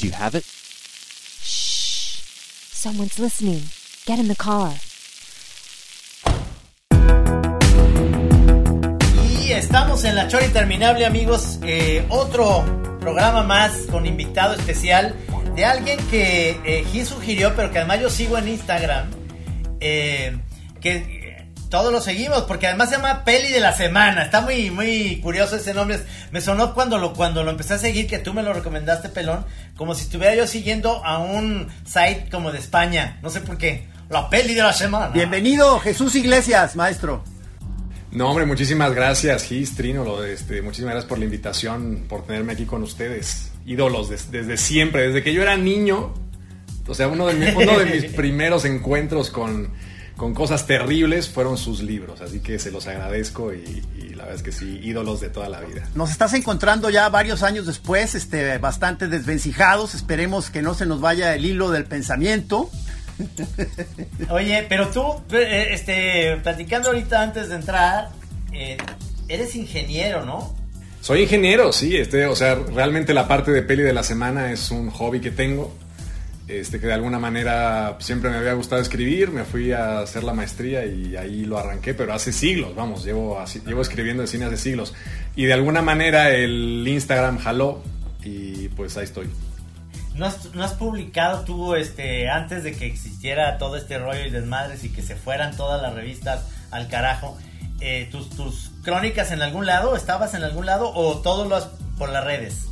Do you have it? Shh. Someone's listening. Get in the car. Y estamos en la Chora Interminable, amigos. Eh, otro programa más con invitado especial de alguien que eh, Gil sugirió, pero que además yo sigo en Instagram. eh, que todos lo seguimos, porque además se llama Peli de la Semana. Está muy, muy curioso ese nombre. Me sonó cuando lo, cuando lo empecé a seguir, que tú me lo recomendaste, Pelón, como si estuviera yo siguiendo a un site como de España. No sé por qué. La Peli de la Semana. Bienvenido, Jesús Iglesias, maestro. No, hombre, muchísimas gracias, Gis, Trino, lo de este, muchísimas gracias por la invitación, por tenerme aquí con ustedes. Ídolos des- desde siempre, desde que yo era niño. O sea, uno de, mi- uno de mis primeros encuentros con, con cosas terribles fueron sus libros. Así que se los agradezco y, y la verdad es que sí, ídolos de toda la vida. Nos estás encontrando ya varios años después, este, bastante desvencijados. Esperemos que no se nos vaya el hilo del pensamiento. Oye, pero tú, eh, este, platicando ahorita antes de entrar, eh, eres ingeniero, ¿no? Soy ingeniero, sí, este, o sea, realmente la parte de peli de la semana es un hobby que tengo. Este, que de alguna manera siempre me había gustado escribir, me fui a hacer la maestría y ahí lo arranqué, pero hace siglos, vamos, llevo, llevo escribiendo de cine hace siglos. Y de alguna manera el Instagram jaló y pues ahí estoy. ¿No has, no has publicado tú, este, antes de que existiera todo este rollo y desmadres y que se fueran todas las revistas al carajo, eh, tus, tus crónicas en algún lado? ¿Estabas en algún lado o todo lo has por las redes?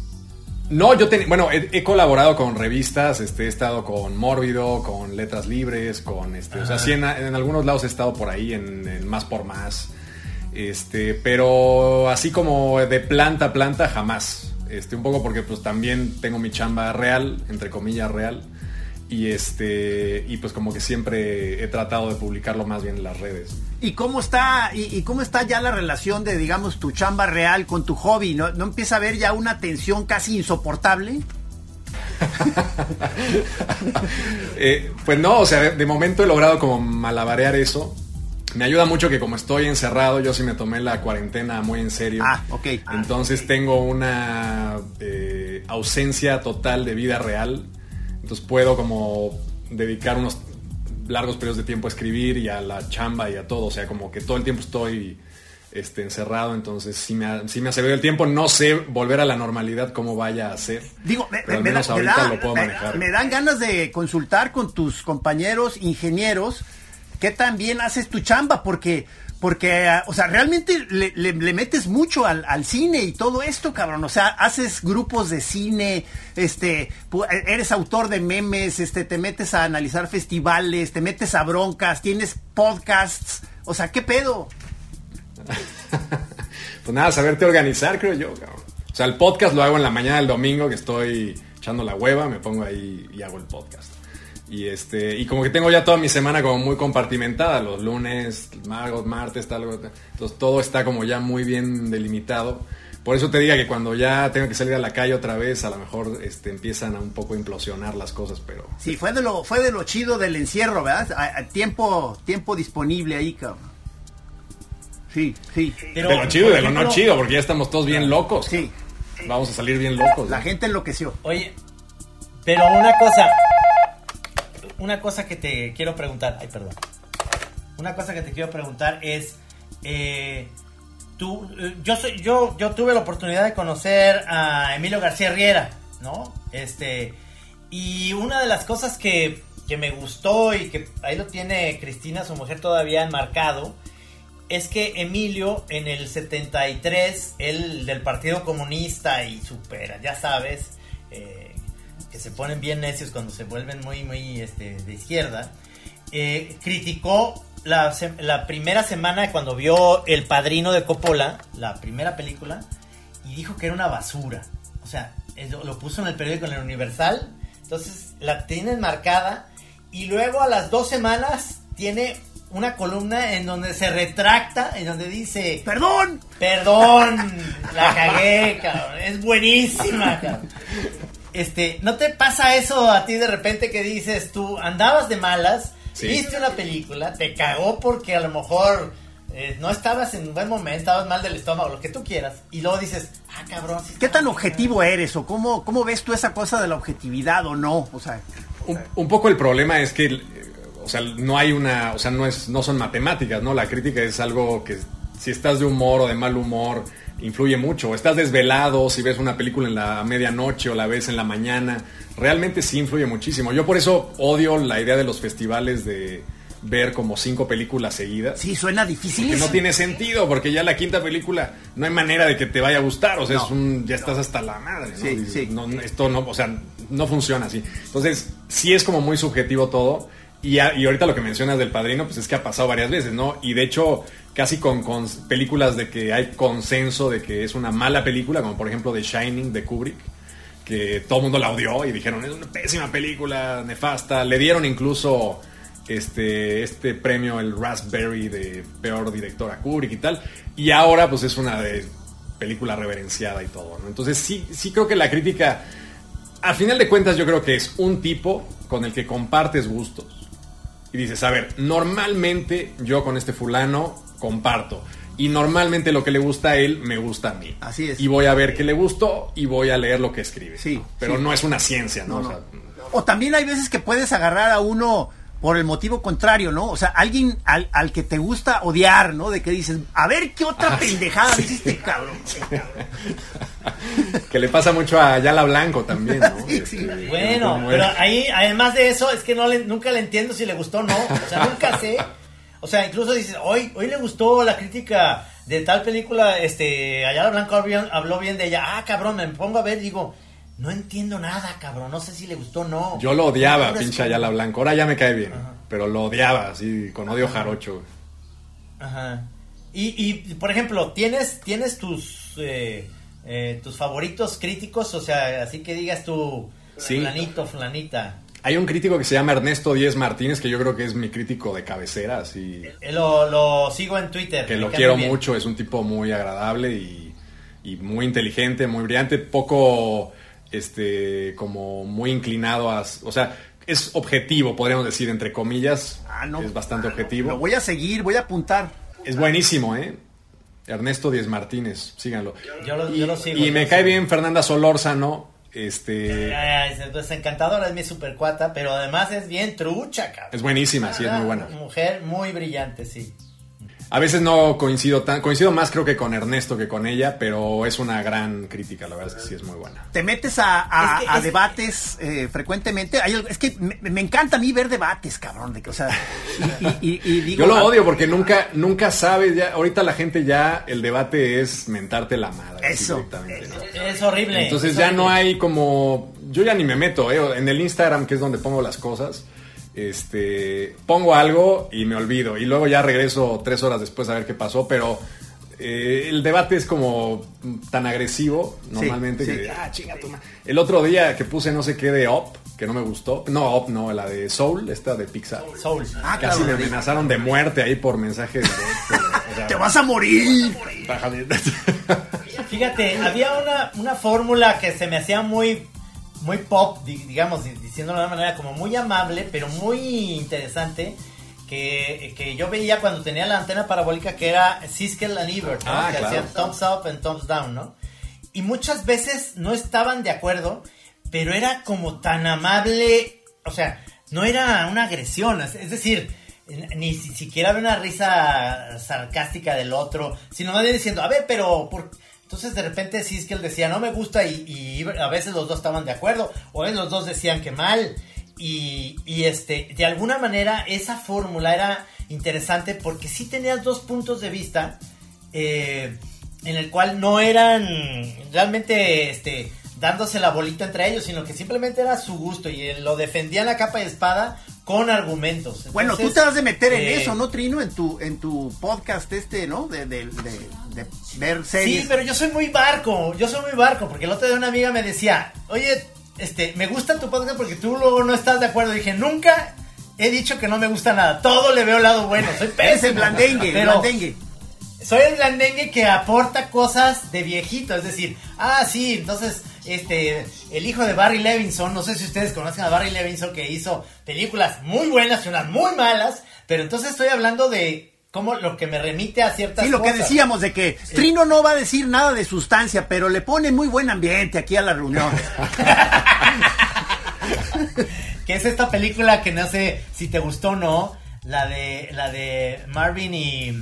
No, yo ten- bueno, he, he colaborado con revistas, este, he estado con Mórbido, con Letras Libres, con este, o sea, sí en, en algunos lados he estado por ahí, en, en Más por Más, este, pero así como de planta a planta jamás, este, un poco porque pues también tengo mi chamba real, entre comillas real, y este, y pues como que siempre he tratado de publicarlo más bien en las redes. ¿Y cómo está, y, y cómo está ya la relación de, digamos, tu chamba real con tu hobby? ¿No, no empieza a haber ya una tensión casi insoportable? Eh, pues no, o sea, de, de momento he logrado como malabarear eso. Me ayuda mucho que como estoy encerrado, yo sí me tomé la cuarentena muy en serio. Ah, ok. Ah, Entonces tengo una eh, ausencia total de vida real. Entonces puedo como dedicar unos largos periodos de tiempo a escribir y a la chamba y a todo. O sea, como que todo el tiempo estoy este, encerrado. Entonces sí me, ha, sí me servido el tiempo. No sé volver a la normalidad cómo vaya a ser. Digo, me, pero al me- me menos me ahorita da- lo puedo manejar. me dan ganas de consultar con tus compañeros ingenieros qué tan bien haces tu chamba, porque, porque ah, o sea, realmente le, metes mucho al, al cine y todo esto, cabrón. O sea, haces grupos de cine, este, pu- eres autor de memes, este, te metes a analizar festivales, te metes a broncas, tienes podcasts. O sea, ¿qué pedo? Pues nada, saberte organizar, creo yo. cabrón. O sea, el podcast lo hago en la mañana del domingo que estoy echando la hueva, me pongo ahí y hago el podcast. Y este, y como que tengo ya toda mi semana como muy compartimentada, los lunes, martes, martes, tal, entonces todo está como ya muy bien delimitado. Por eso te diga que cuando ya tengo que salir a la calle otra vez, a lo mejor este, empiezan a un poco implosionar las cosas, pero Sí, fue de lo, fue de lo chido del encierro, ¿verdad? A- a tiempo, tiempo disponible ahí, cabrón. Sí, sí. Pero, de lo chido y de lo no chido, porque ya estamos todos bien locos. Sí. Vamos a salir bien locos. La ¿no? gente enloqueció. Oye, pero una cosa, una cosa que te quiero preguntar, ay, perdón. Una cosa que te quiero preguntar es, eh, tú, eh, yo soy, yo, yo tuve la oportunidad de conocer a Emilio García Riera, ¿no? Este, y una de las cosas que, que me gustó y que ahí lo tiene Cristina, su mujer, todavía enmarcado, es que Emilio en el 73, él del Partido Comunista y supera, ya sabes, eh, que se ponen bien necios cuando se vuelven muy, muy este, de izquierda, eh, criticó la, la primera semana cuando vio El Padrino de Coppola, la primera película, y dijo que era una basura. O sea, lo, lo puso en el periódico en el Universal, entonces la tiene marcada, y luego a las dos semanas tiene una columna en donde se retracta, en donde dice... ¡Perdón! Perdón, la cagué, cabrón. Es buenísima, cabrón. Este, ¿no te pasa eso a ti de repente que dices tú andabas de malas, Sí. viste una película, te cagó porque a lo mejor eh, no estabas en un buen momento, estabas mal del estómago, lo que tú quieras, y luego dices, ah, cabrón. ¿Qué tan bien, objetivo eres o cómo, cómo ves tú esa cosa de la objetividad o no? O sea, Un, un poco el problema es que, eh, o sea, no hay una, o sea, no es, no son matemáticas, ¿no? La crítica es algo que si estás de humor o de mal humor influye mucho. Estás desvelado, si ves una película en la medianoche o la ves en la mañana, realmente sí influye muchísimo. Yo por eso odio la idea de los festivales de ver como cinco películas seguidas. sí, suena difícil. Que no tiene sentido, porque ya la quinta película no hay manera de que te vaya a gustar. O sea, No. es un, ya estás hasta la madre. ¿no? Sí, sí. no, no, esto no, o sea, no funciona así. Entonces, sí es como muy subjetivo todo. Y, a- y ahorita lo que mencionas del padrino, pues es que ha pasado varias veces, ¿no? Y de hecho, casi con, películas de que hay consenso de que es una mala película, como por ejemplo The Shining de Kubrick, que todo el mundo la odió y dijeron, es una pésima película, nefasta. Le dieron incluso este, este premio, el Raspberry de peor director a Kubrick y tal. Y ahora pues es una película reverenciada y todo, ¿no? Entonces sí, sí creo que la crítica, al final de cuentas yo creo que es un tipo con el que compartes gustos. Y dices, a ver, normalmente yo con este fulano comparto. Y normalmente lo que le gusta a él me gusta a mí. Así es. Y voy a ver qué le gustó y voy a leer lo que escribe. Sí, Pero sí. no es una ciencia, ¿no? No, O no. sea, O también hay veces que puedes agarrar a uno por el motivo contrario, ¿no? O sea, alguien al, al que te gusta odiar, ¿no? De que dices, a ver qué otra Ah, pendejada dice este cabrón. que le pasa mucho a Yala Blanco también, ¿no? Sí, Este, sí. Bueno, como pero ahí, además de eso, es que no le- nunca le entiendo si le gustó o no. O sea, nunca sé. O sea, incluso dices, hoy, hoy le gustó la crítica de tal película, este, Ayala Blanco habló bien, de ella. Ah, cabrón, me pongo a ver digo, no entiendo nada, cabrón, no sé si le gustó o no. Yo lo odiaba, pinche Ayala Blanco. Ahora ya me cae bien. Pero lo odiaba, así, con odio jarocho. Ajá. Y, y, por ejemplo, ¿tienes, tienes tus, eh, eh, tus favoritos críticos? O sea, así que digas tú, Sí. fulanito, fulanita. Hay un crítico que se llama Ernesto Díez Martínez, que yo creo que es mi crítico de cabecera, así. Eh, Lo, lo sigo en Twitter. que lo quiero bien. mucho, es un tipo muy agradable y, y muy inteligente, muy brillante, poco, este, como muy inclinado a, o sea, es objetivo, podríamos decir, entre comillas, Ah, no. es bastante Ah, no. objetivo. Lo voy a seguir, voy a apuntar. Es buenísimo, ¿eh? Ernesto Díez Martínez, síganlo. Yo lo- y, yo lo sigo, y me cae sigo. bien Fernanda Solórzano, este, Ay, es- pues encantadora, es mi super cuata, pero además es bien trucha, cabrón. es buenísima, sí, es muy buena. Mujer muy brillante, sí. A veces no coincido tan, coincido más creo que con Ernesto que con ella, pero es una gran crítica, la verdad es que sí es muy buena. Te metes a, a- Es que- a es- debates eh, frecuentemente. Hay algo- es que me, me encanta a mí ver debates, cabrón. De que, o sea, y, y- y- y digo, Yo lo odio porque nunca, nunca sabes, ya, ahorita la gente ya, el debate es mentarte la madre. Eso. Es horrible. Entonces es ya no hay como, yo ya ni me meto, ¿eh? en el Instagram que es donde pongo las cosas, este, pongo algo y me olvido y luego ya regreso tres horas después a ver qué pasó, pero eh, el debate es como tan agresivo normalmente sí. que, ah, chinga tu ma-". El otro día que puse no sé qué de Up, que no me gustó, no, Up no, la de Soul, esta de Pixar. Soul. Ah, Casi claro, me amenazaron de muerte ahí por mensaje directo. o sea, Te vas a morir. bájame. Fíjate, había una, una fórmula que se me hacía muy, muy pop, di- digamos, di- diciéndolo de una manera como muy amable, pero muy interesante. Que, que yo veía cuando tenía la antena parabólica que era Siskel and Ebert, ¿no? Ah, que claro. hacían thumbs up and thumbs down, ¿no? Y muchas veces no estaban de acuerdo, pero era como tan amable, o sea, no era una agresión, es decir, ni si- siquiera había una risa sarcástica del otro, sino más bien diciendo, a ver, pero ¿por entonces de repente Siskel decía no me gusta y, y a veces los dos estaban de acuerdo, o a veces los dos decían que mal. Y, y, este, de alguna manera esa fórmula era interesante porque sí tenías dos puntos de vista eh, en el cual no eran realmente este, dándose la bolita entre ellos, sino que simplemente era su gusto y eh, lo defendían a capa y espada con argumentos. Bueno, tú te vas de meter en eh, eso, ¿no, Trino? En tu, en tu podcast este, ¿no? De, de, de- de ver series. Sí, pero yo soy muy barco, yo soy muy barco, porque el otro día una amiga me decía, oye, este, me gusta tu podcast porque tú luego no estás de acuerdo. dije, nunca he dicho que no me gusta nada, todo le veo lado bueno, soy pésimo. Eres el blandengue, el blandengue. soy el blandengue que aporta cosas de viejito, es decir, ah, sí, entonces, este, el hijo de Barry Levinson, no sé si ustedes conocen a Barry Levinson que hizo películas muy buenas y unas muy malas, pero entonces estoy hablando de como lo que me remite a ciertas Sí, lo que decíamos de que Trino no va a decir nada de sustancia, pero le pone muy buen ambiente aquí a la reunión. Que es esta película que no sé si te gustó o no, la de la de Marvin y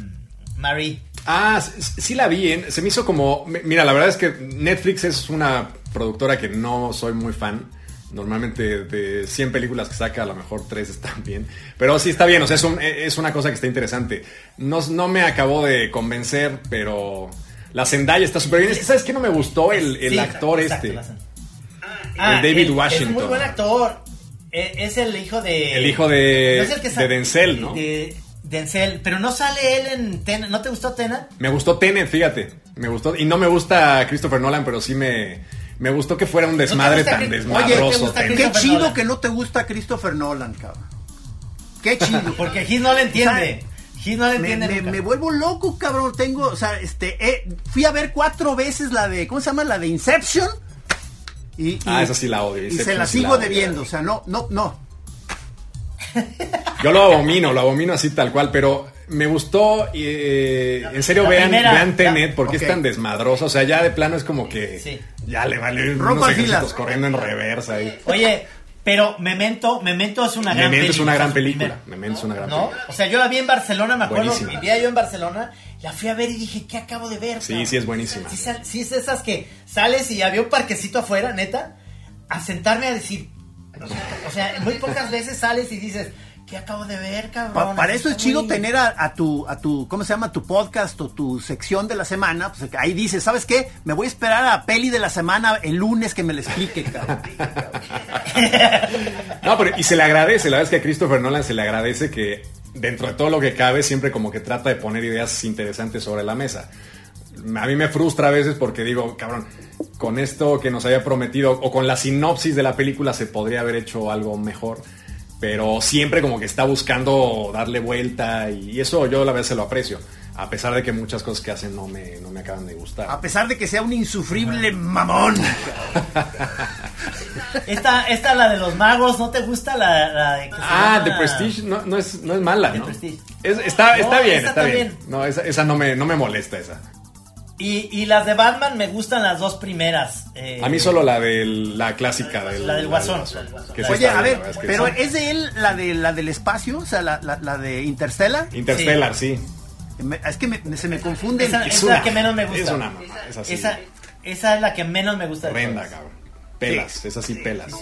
Marie. Ah, sí la vi, ¿eh? se me hizo como... mi- Mira, la verdad es que Netflix es una productora que no soy muy fan. Normalmente de 100 películas que saca, a lo mejor 3 están bien. Pero sí está bien, o sea, es, un- es una cosa que está interesante. No, no me acabó de convencer, pero la Zendaya está súper bien. Es que, ¿sabes qué no me gustó? El, el Sí, actor exacto, este. la Zendaya. Ah, David Washington. Es muy buen actor. Eh, Es el hijo de. El hijo de- es el que de Denzel, ¿no? De Denzel. Pero no sale él en Tenet. ¿No te gustó Tenet? Me gustó Tenet, fíjate. Me gustó. Y no me gusta Christopher Nolan, pero sí me, me gustó que fuera un desmadre gusta tan Chris- Oye, desmadroso. ¿te gusta Tenet. Qué chido Nolan. que no te gusta Christopher Nolan, cabrón. Qué chido. Porque Gis no le entiende. Gis no le entiende. me- nunca. me vuelvo loco, cabrón. Tengo, o sea, este, eh, fui a ver cuatro veces la de, ¿cómo se llama? La de Inception. Y, y- Ah, esa sí la odio, Y se la sí sigo la debiendo, o sea, no, no, no. Yo lo abomino, lo abomino así tal cual, pero me gustó. eh, en serio, la vean, primera, vean Tenet, porque es tan desmadroso. O sea, ya de plano es como que Sí. ya le vale Rompa unos ejércitos corriendo en reversa ahí. Oye, pero Memento, Memento es una gran Memento es una gran película. Memento es una gran ¿No? película. O sea, yo la vi en Barcelona, me acuerdo, Buenísima. vivía yo en Barcelona, la fui a ver y dije, ¿qué acabo de ver? Sí, cabrón?" sí es buenísima. Sí es esas que sales y había un parquecito afuera, neta, a sentarme a decir, o sea, muy pocas veces sales y dices, ¿qué acabo de ver, cabrón? Pa- para eso es chido muy- tener a, a tu, a tu, ¿cómo se llama? Tu podcast o tu sección de la semana. Pues ahí dices, ¿sabes qué? Me voy a esperar a la peli de la semana el lunes que me la explique, cabrón. No, pero y se le agradece, la verdad es que a Christopher Nolan se le agradece que dentro de todo lo que cabe siempre como que trata de poner ideas interesantes sobre la mesa. A mí me frustra a veces porque digo, cabrón, con esto que nos había prometido o con la sinopsis de la película se podría haber hecho algo mejor, pero siempre como que está buscando darle vuelta y eso yo la verdad se lo aprecio, a pesar de que muchas cosas que hacen no me, no me acaban de gustar. A pesar de que sea un insufrible mamón. Esta, esta, la de los magos, ¿no te gusta la, la de que se Ah, The Prestige no, no es, no es mala, The ¿no? Prestige. Es- está, está No, bien, está bien. bien. No, esa, esa no, me, no me molesta esa. Y, y las de Batman me gustan las dos primeras. eh, A mí solo la de la clásica del, La del Guasón. que sí Oye, a ver, pero sí. ¿es de él la de la del espacio? O sea, la, la, la de Interstellar. Interstellar, sí. Me- Es que me- se me confunden. Esa- Es es una- la que menos me gusta. es una mamá, es así. Esa, esa es la que menos me gusta. todas. cabrón. Pelas, es así pelas.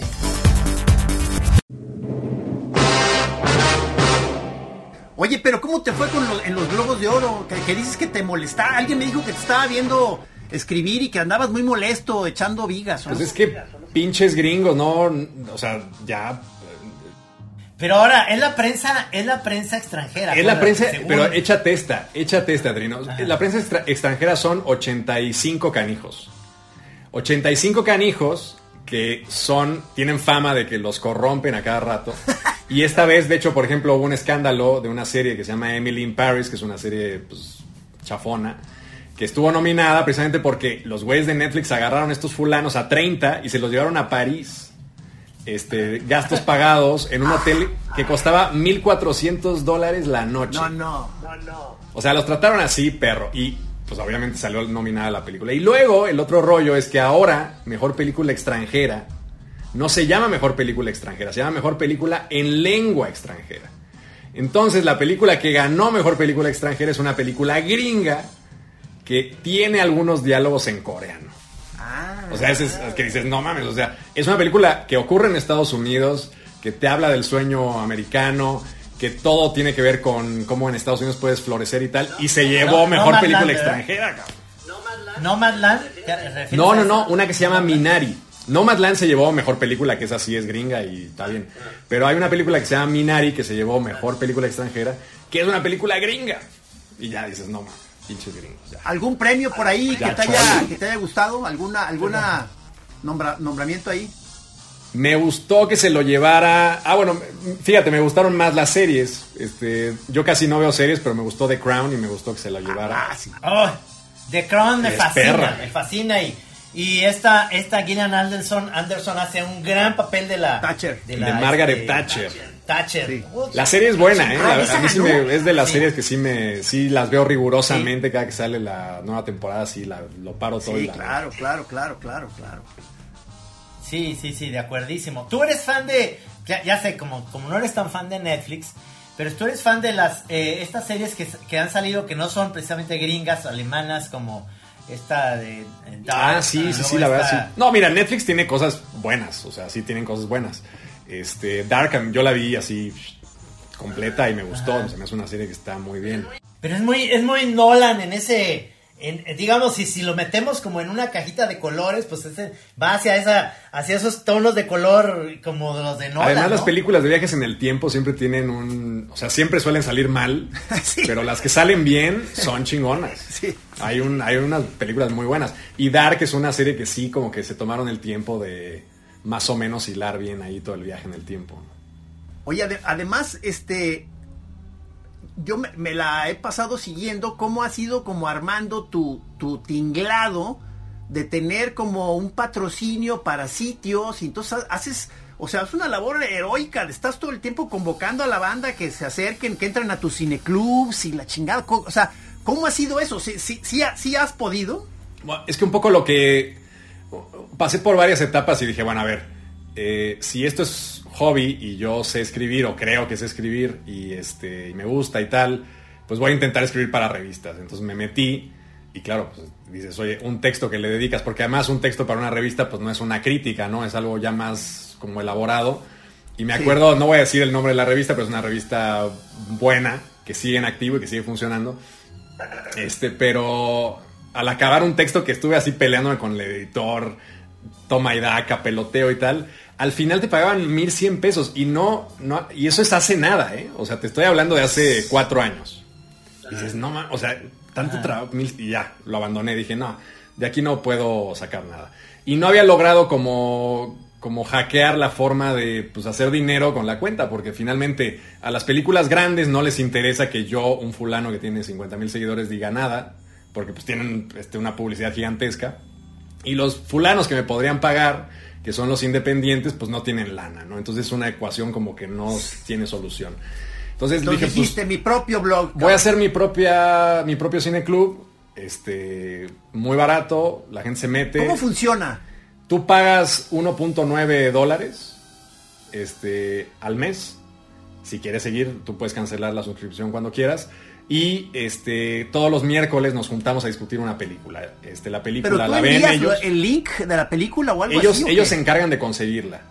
Oye, pero ¿cómo te fue con lo- en los Globos de Oro? Que, que dices que te molestaba. Alguien me dijo que te estaba viendo escribir y que andabas muy molesto echando vigas. ¿no? Pues es que pinches gringos, no, o sea, ya Pero ahora, es la prensa, es la prensa extranjera. es la prensa, según- pero échate esta, échate esta, Trino. La prensa extra- extranjera son 85 canijos. 85 canijos que son, tienen fama de que los corrompen a cada rato. Y esta vez, de hecho, por ejemplo, hubo un escándalo de una serie que se llama Emily in Paris, que es una serie pues, chafona, que estuvo nominada precisamente porque los güeyes de Netflix agarraron a estos fulanos a 30 y se los llevaron a París. Este, gastos pagados en un hotel que costaba 1.400 dólares la noche. No, no. O sea, los trataron así, perro. Y pues obviamente salió nominada la película. Y luego el otro rollo es que ahora, mejor película extranjera, no se llama mejor película extranjera, se llama mejor película en lengua extranjera. Entonces la película que ganó mejor película extranjera es una película gringa que tiene algunos diálogos en coreano. O sea, es, es que dices, no mames, o sea, es una película que ocurre en Estados Unidos, que te habla del sueño americano, que todo tiene que ver con cómo en Estados Unidos puedes florecer y tal, y se llevó No, mejor película extranjera, cabrón. Nomadland. ¿te refieres No, a no, esa? no, una que se llama Minari. Nomadland se llevó mejor película, que esa sí es gringa y está bien. Pero hay una película que se llama Minari, que se llevó mejor película extranjera, que es una película gringa. Y ya dices, no mames, pinches gringos. ya. ¿Algún premio por ahí que te, haya, chole. que te haya gustado? ¿Alguna, alguna nombra- nombramiento ahí? Me gustó que se lo llevara. Ah, bueno, fíjate, me gustaron más las series. Este, yo casi no veo series, pero me gustó The Crown y me gustó que se lo llevara. Ah, sí. Oh, The Crown me fascina, perra. me fascina y, y esta, esta Gillian Anderson, Anderson hace un gran papel de la Thatcher. de Margaret este, Thatcher. Thatcher. Sí. La serie es buena, ¿eh? Ah, La- ¿esa a mí sí me- es de las Sí. series que sí me sí las veo rigurosamente cada que sale la nueva temporada, sí la, lo paro todo y Sí, la claro, claro, claro, claro, claro. Sí, sí, sí, de acuerdísimo. Tú eres fan de, ya, ya sé, como, como no eres tan fan de Netflix, pero tú eres fan de las eh, estas series que, que han salido que no son precisamente gringas, alemanas, como esta de Dark, Ah, sí, sí, sí, la verdad, sí. No, mira, Netflix tiene cosas buenas, o sea, sí tienen cosas buenas. Este, Dark, yo la vi así completa y me gustó, se me hace una serie que está muy bien. Pero es muy, es muy Nolan en ese, en, digamos, si, si lo metemos como en una cajita de colores, pues ese va hacia esa, hacia esos tonos de color como los de Nolan. Además, las películas de viajes en el tiempo siempre tienen un... O sea, siempre suelen salir mal, Sí. pero las que salen bien son chingonas. Sí. Hay, un, hay unas películas muy buenas. Y Dark es una serie que sí, como que se tomaron el tiempo de más o menos hilar bien ahí todo el viaje en el tiempo. Oye, ade- además, este, yo me, la he pasado siguiendo cómo ha sido como armando tu, tu tinglado de tener como un patrocinio para sitios y entonces ha- haces, o sea, es una labor heroica, estás todo el tiempo convocando a la banda que se acerquen, que entren a tus cineclubs y la chingada, o sea, ¿cómo ha sido eso? ¿Sí, sí, sí, sí has podido? Bueno, Es que un poco lo que pasé por varias etapas y dije, bueno, a ver, eh, si esto es hobby y yo sé escribir o creo que sé escribir y este y me gusta y tal, pues voy a intentar escribir para revistas. Entonces me metí y claro, pues dices, oye, un texto que le dedicas, porque además un texto para una revista pues no es una crítica, ¿no? Es algo ya más como elaborado. Y me Sí. acuerdo, no voy a decir el nombre de la revista, pero es una revista buena, que sigue en activo y que sigue funcionando. Este, pero al acabar un texto que estuve así peleándome con el editor, toma y daca, peloteo y tal, al final te pagaban 1100 pesos y no, no, y eso es hace nada, ¿eh? O sea, te estoy hablando de hace cuatro años. Y dices, no, ma- o sea, tanto trabajo, mil- y ya, lo abandoné, dije, no, de aquí no puedo sacar nada. Y no había logrado como, como hackear la forma de pues, hacer dinero con la cuenta, porque finalmente a las películas grandes no les interesa que yo, un fulano que tiene 50 mil seguidores, diga nada, porque pues tienen este, una publicidad gigantesca. Y los fulanos que me podrían pagar, que son los independientes, pues no tienen lana, ¿no? Entonces es una ecuación como que no tiene solución. Entonces, Entonces dije, pues, dijiste mi propio blog. Voy a hacer mi propia mi propio cineclub, este muy barato, la gente se mete. ¿Cómo funciona? Tú pagas 1.9 dólares este, al mes. Si quieres seguir, tú puedes cancelar la suscripción cuando quieras. Y este, todos los miércoles nos juntamos a discutir una película. Este, la Pero película tú la ven ellos. lo- el link de la película o algo Ellos, así. ¿o ellos se encargan de conseguirla.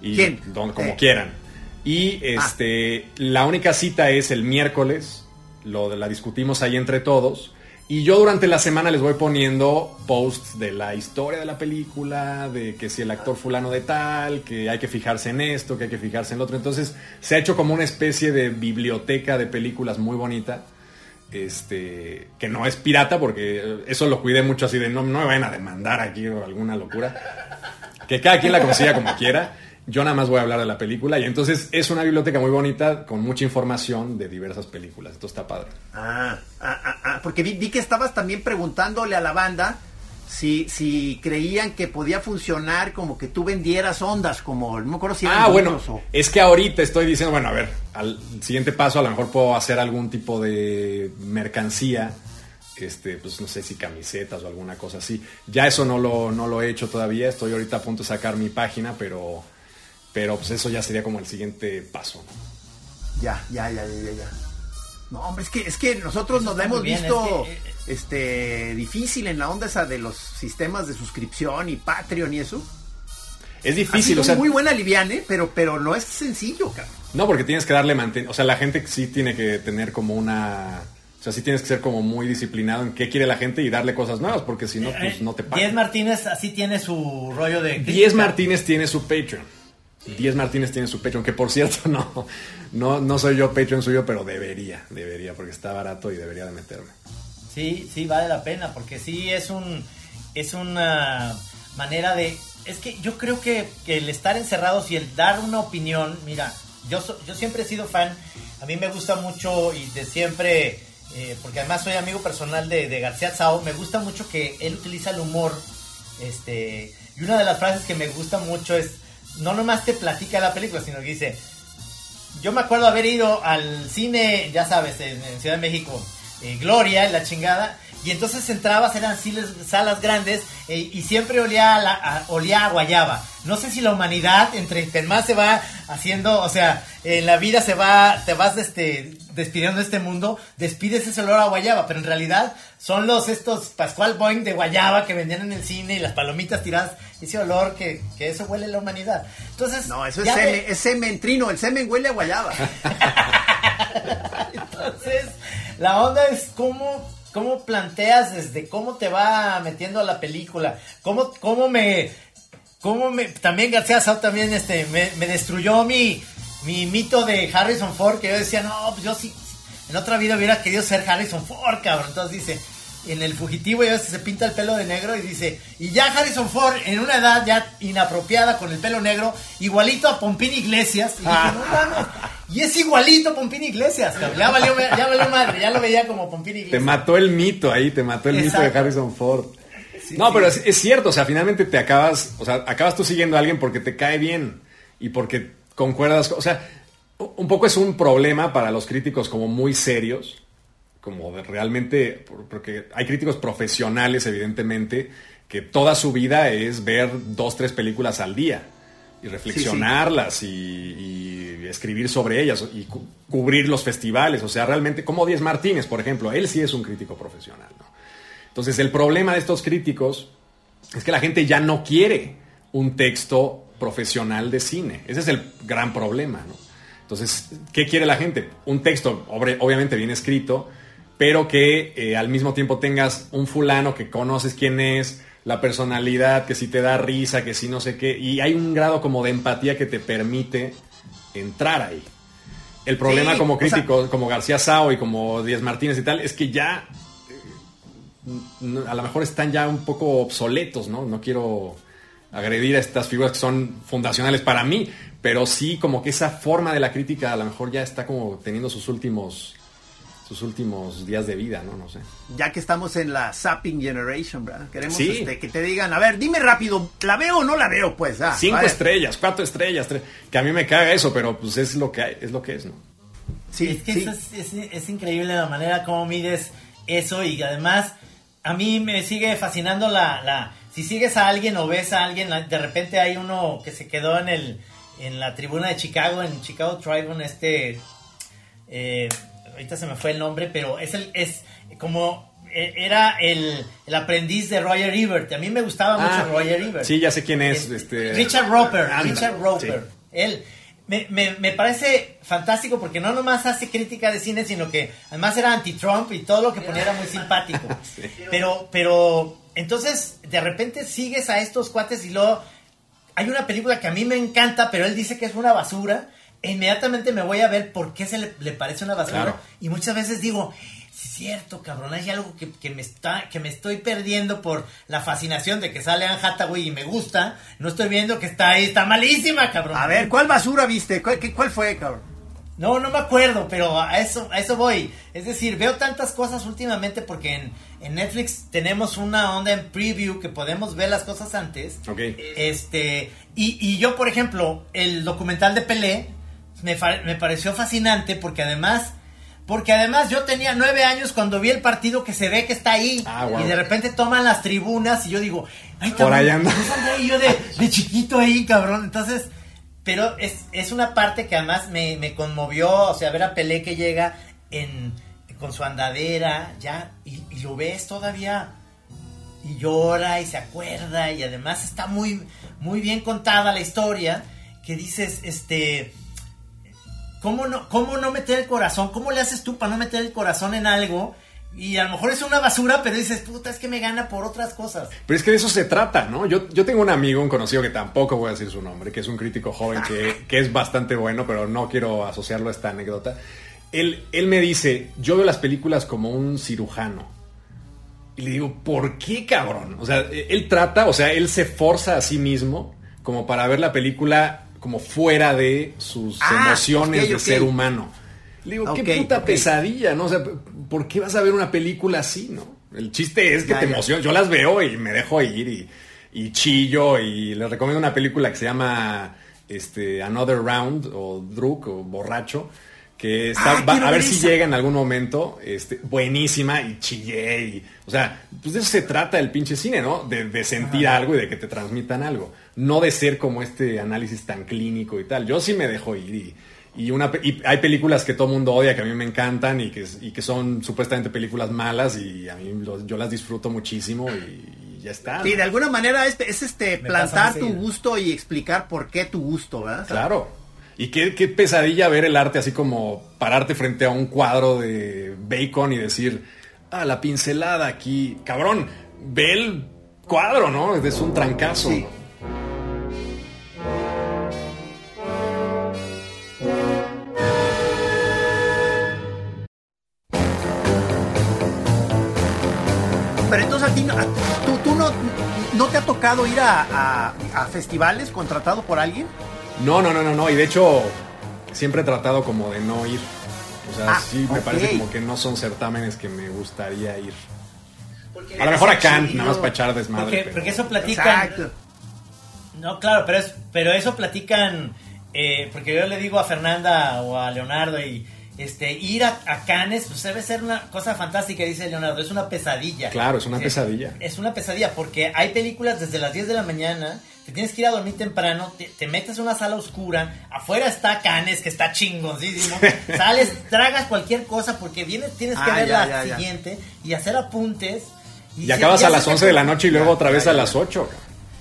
Y ¿Quién? don- como Eh. quieran. Y este, la única cita es el miércoles. Lo la discutimos ahí entre todos. Y yo durante la semana les voy poniendo posts de la historia de la película, de que si el actor fulano de tal, que hay que fijarse en esto, que hay que fijarse en lo otro. Entonces se ha hecho como una especie de biblioteca de películas muy bonita. Este, que no es pirata, porque eso lo cuidé mucho así de no, no me vayan a demandar aquí alguna locura. Que cada quien la consiga como quiera. Yo nada más voy a hablar de la película y entonces es una biblioteca muy bonita con mucha información de diversas películas. Esto está padre. Ah, ah, ah, ah, porque vi, vi que estabas también preguntándole a la banda si, si creían que podía funcionar como que tú vendieras ondas, como no me acuerdo si Ah, bueno, o- es que ahorita estoy diciendo, bueno, a ver, al siguiente paso a lo mejor puedo hacer algún tipo de mercancía, este, pues no sé si camisetas o alguna cosa así. Ya eso no lo, no lo he hecho todavía, estoy ahorita a punto de sacar mi página, pero, pero pues eso ya sería como el siguiente paso. ¿no? Ya, ya, ya, ya, ya, ya. No, hombre, es que, es que nosotros Eso nos la hemos bien, visto es que, eh, este difícil en la onda esa de los sistemas de suscripción y Patreon y eso. Es difícil, o sea, muy buena liviane, pero, pero no es sencillo, cabrón. no porque tienes que darle manten, o sea, la gente sí tiene que tener como una, o sea, sí tienes que ser como muy disciplinado en qué quiere la gente y darle cosas nuevas, porque si no, pues no te Diez pagan. Martínez así tiene su rollo de. Diez. Martínez tiene su Patreon. Diez Martínez tiene su Patreon, que por cierto no, no, no soy yo Patreon suyo, pero debería, debería, porque está barato y debería de meterme. Sí, sí, vale la pena, porque sí es un es una manera de... Es que yo creo que, el estar encerrados y el dar una opinión, mira, yo, yo siempre he sido fan, a mí me gusta mucho y de siempre, eh, porque además soy amigo personal de, García Tsao, me gusta mucho que él utiliza el humor, este, y una de las frases que me gusta mucho es, no nomás te platica la película, sino que dice, yo me acuerdo haber ido al cine, ya sabes, en, Ciudad de México, eh, Gloria, la chingada. Y entonces entrabas, eran salas grandes eh, y siempre olía a, la- a- olía a guayaba. No sé si la humanidad, entre más se va haciendo, o sea, en la vida se va, te vas este, despidiendo de este mundo, despides ese olor a guayaba, pero en realidad son los estos Pascual Boing de guayaba que vendían en el cine y las palomitas tiradas, ese olor que, que eso huele a la humanidad. Entonces, No, eso es ya de- semen, es semen trino, el semen huele a guayaba. Entonces, la onda es cómo, cómo planteas desde cómo te va metiendo a la película, cómo, cómo me, cómo me, también García Sau también este, me, me destruyó mi, mi mito de Harrison Ford, que yo decía, no, pues yo sí, en otra vida hubiera querido ser Harrison Ford, cabrón. Entonces dice, en el fugitivo ya se pinta el pelo de negro y dice, y ya Harrison Ford en una edad ya inapropiada con el pelo negro, igualito a Pompín Iglesias. Y dije, no mames. Y es igualito a Pompín Iglesias, cabrón. Ya valió, ya valió madre, ya lo veía como Pompín Te Iglesias. mató el mito ahí, te mató el mito de. Harrison Ford. no, pero es, es cierto, o sea, finalmente te acabas, o sea, acabas tú siguiendo a alguien porque te cae bien y porque concuerdas, o sea, un poco es un problema para los críticos como muy serios, como de realmente, por- porque hay críticos profesionales, evidentemente, que toda su vida es ver dos, tres películas al día y reflexionarlas Y, y escribir sobre ellas y cu- cubrir los festivales. O sea, realmente, como Diez Martínez, por ejemplo, él sí es un crítico profesional. ¿no? Entonces, el problema de estos críticos es que la gente ya no quiere un texto profesional de cine. Ese es el gran problema, ¿no? Entonces, ¿qué quiere la gente? Un texto, obviamente bien escrito, pero que eh, al mismo tiempo tengas un fulano que conoces quién es, la personalidad, que si te da risa, que si no sé qué, y hay un grado como de empatía que te permite entrar ahí. El problema Sí, como o sea- crítico, como García Sao y como Díaz Martínez y tal, es que ya no- a lo mejor están ya un poco obsoletos, ¿no? No quiero agredir a estas figuras que son fundacionales para mí, pero sí como que esa forma de la crítica a lo mejor ya está como teniendo sus últimos sus últimos días de vida, ¿no? No sé. Ya que estamos en la Zapping Generation, ¿verdad? Queremos Sí. este, que te digan, a ver, dime rápido, ¿la veo o no la veo? Pues, ah, Cinco estrellas, cuatro estrellas, tres, que a mí me caga eso, pero pues es lo que hay, es lo que es, ¿no? Sí, es que sí. eso es, es- es increíble la manera como mides eso y además a mí me sigue fascinando la, la si sigues a alguien o ves a alguien de repente hay uno que se quedó en el en la tribuna de Chicago en Chicago Tribune este eh, ahorita se me fue el nombre pero es el es como eh, era el, el aprendiz de Roger Ebert a mí me gustaba mucho Roger Ebert Ah, Sí, ya sé quién es. este, Richard Roper, Richard Roper. sí. Él me, me- me parece fantástico porque no nomás hace crítica de cine, sino que además era anti-Trump y todo lo que ponía era muy simpático. Pero, pero, entonces, de repente sigues a estos cuates y luego hay una película que a mí me encanta, pero él dice que es una basura. Inmediatamente me voy a ver por qué se le, le parece una basura. Claro. Y muchas veces digo, es cierto, cabrón, hay algo que, que me está, que me estoy perdiendo por la fascinación de que sale Anne Hathaway y me gusta. No estoy viendo que está ahí, está malísima, cabrón. A ver, ¿cuál basura viste? ¿Cuál, qué- cuál fue, cabrón? No, no me acuerdo, pero a eso, a eso voy. Es decir, veo tantas cosas últimamente porque en, en Netflix tenemos una onda en preview que podemos ver las cosas antes. Ok. Este, y, y yo, por ejemplo, el documental de Pelé me, me pareció fascinante porque además, porque además yo tenía nueve años cuando vi el partido que se ve que está ahí Ah, wow. y de repente toman las tribunas y yo digo, ay, Por cabrón, ahí anda. yo salí ahí yo de, de chiquito ahí, cabrón. Entonces, pero es, es una parte que además me, me conmovió, o sea, ver a Pelé que llega en, con su andadera, ya, y, y lo ves todavía y llora y se acuerda y además está muy muy bien contada la historia que dices este cómo no cómo no meter el corazón cómo le haces tú para no meter el corazón en algo y a lo mejor es una basura pero dices puta es que me gana por otras cosas Pero es que de eso se trata, ¿no? Yo, yo tengo un amigo, un conocido que tampoco voy a decir su nombre, que es un crítico joven que, que es bastante bueno, pero no quiero asociarlo a esta anécdota. Él, él me dice, yo veo las películas como un cirujano. Y le digo, ¿por qué, cabrón? O sea, él trata, o sea, él se forza a sí mismo como para ver la película como fuera de sus Ah, emociones de ser humano. Le digo, qué puta pesadilla, ¿no? O sea, ¿por qué vas a ver una película así, no? El chiste es que Ya, te emociona. Yo las veo y me dejo ir y, y chillo y les recomiendo una película que se llama este, Another Round o Druk o Borracho, que está, Ah, va- quiero a ver si llega en algún momento, este, buenísima y chillé. Y, o sea, pues de eso se trata el pinche cine, ¿no? De, de sentir algo y de que te transmitan algo. No de ser como este análisis tan clínico y tal. Yo sí me dejo ir y, y una, y hay películas que todo mundo odia, que a mí me encantan y que, y que son supuestamente películas malas y a mí los- yo las disfruto muchísimo y, y ya está. Sí, de alguna manera es, es este Me plantar tu gusto y explicar por qué tu gusto, ¿verdad? Claro. Y qué, qué pesadilla ver el arte así como pararte frente a un cuadro de Bacon y decir, ah, la pincelada aquí. Cabrón, ve el cuadro, ¿no? Es un trancazo. Pero entonces a ti, a- tú, tú no, no te ha tocado ir a, a- a festivales contratado por alguien? No, no, no, no, no. Y de hecho, siempre he tratado como de no ir. O sea, Ah, sí, me parece como que no son certámenes que me gustaría ir. A lo mejor a Cannes, nada más para echar desmadre. Porque, pero- porque eso platican. Exacto. No, claro, pero, es, pero eso platican. eh, porque yo le digo a Fernanda o a Leonardo y. Este, ir a, a Cannes, pues debe ser una cosa fantástica, dice Leonardo, es una pesadilla. Claro, es una pesadilla. Es una pesadilla, porque hay películas desde las 10 de la mañana, te tienes que ir a dormir temprano, te, te metes a una sala oscura, afuera está Cannes, que está chingoncísimo, sales, tragas cualquier cosa, porque vienes, tienes que Ah, ver ya, la ya, ya. siguiente y hacer apuntes. Y acabas a las te 11 de la noche y luego Ya, otra vez ya, a las 8.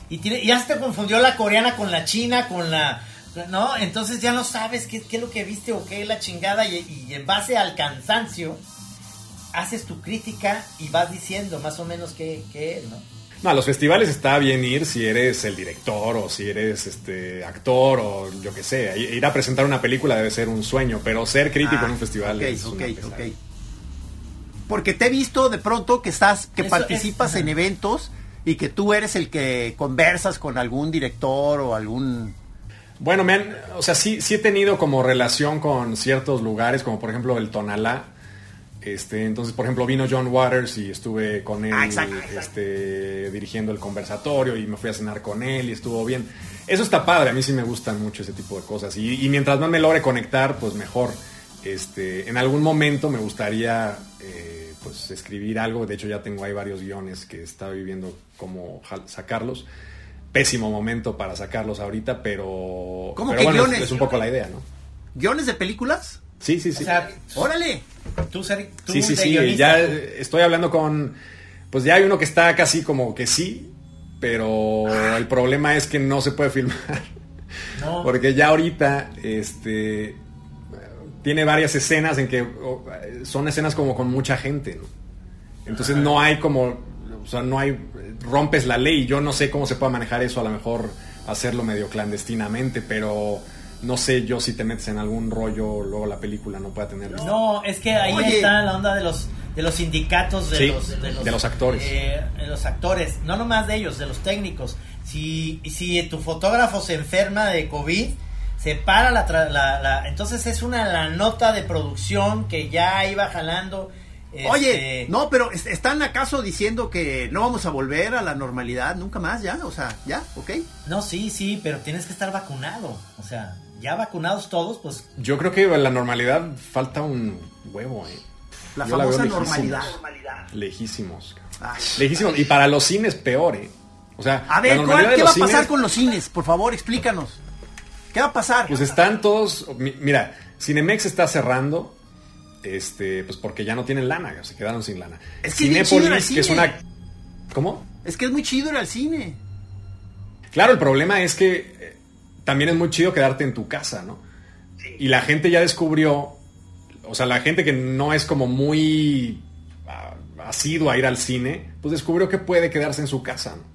y tiene- ya se te confundió la coreana con la china, con la... ¿No? Entonces ya no sabes qué, qué es lo que viste o qué es la chingada y, y en base al cansancio haces tu crítica y vas diciendo más o menos qué, qué es, ¿no? No, a los festivales está bien ir si eres el director o si eres este actor o yo que sé. Ir a presentar una película debe ser un sueño, pero ser crítico Ah, en un festival ok, es ok, una ok. pesadilla. Porque te he visto de pronto que estás, que Eso participas es- en eventos y que tú eres el que conversas con algún director o algún Bueno, me han, o sea, sí, sí he tenido como relación con ciertos lugares, como por ejemplo el Tonalá. Este, entonces, por ejemplo, vino John Waters y estuve con él Ah, exacto, exacto. este, dirigiendo el conversatorio y me fui a cenar con él y estuvo bien. Eso está padre, a mí sí me gustan mucho ese tipo de cosas. Y, y mientras más me logre conectar, pues mejor. Este, en algún momento me gustaría eh, pues escribir algo. De hecho, ya tengo ahí varios guiones que estaba viviendo cómo sacarlos. Pésimo momento para sacarlos ahorita, pero, ¿Cómo pero que bueno, guiones? es un poco la idea, ¿no? guiones de películas. Sí, sí, sí. O sea, Órale. tú, ser, tú sí, sí, sí. guionista, Ya estoy hablando con. Pues ya hay uno que está casi como que sí, pero el problema es que no se puede filmar. No. Porque ya ahorita, este. Tiene varias escenas en que son escenas como con mucha gente, ¿no? Entonces no hay como. O sea, no hay. Rompes la ley. Yo no sé cómo se puede manejar eso. A lo mejor hacerlo medio clandestinamente, pero no sé yo si te metes en algún rollo, luego la película no pueda tener. No, es que ahí Oye. está la onda de los de los sindicatos de, Sí, los, de los actores. eh, de los actores, no nomás de ellos, de los técnicos. Si si tu fotógrafo se enferma de COVID, se para la, tra- la- la- entonces es una la nota de producción que ya iba jalando. Oye, este, no, pero ¿est- ¿están acaso diciendo que no vamos a volver a la normalidad nunca más ya? O sea, ya, ok. No, sí, sí, pero tienes que estar vacunado. O sea, ya vacunados todos, pues Yo creo que la normalidad falta un huevo, eh. La Yo la famosa lejísimos. normalidad. Lejísimos. Ay. Lejísimos. Y para los cines peor, eh. O sea, A ver, normalidad ¿cuál- de ¿qué va a pasar cines, con los cines? Por favor, explícanos. ¿Qué va a pasar? Pues están todos. mi- Mira, Cinemex está cerrando. Este, pues porque ya no tienen lana, se quedaron sin lana. Es que es Cinépolis, que es una. ¿Cómo? Es que es muy chido ir al cine. Claro, el problema es que eh, también es muy chido quedarte en tu casa, ¿no? Y la gente ya descubrió, o sea, la gente que no es como muy ah, asidua a ir al cine, pues descubrió que puede quedarse en su casa, ¿no?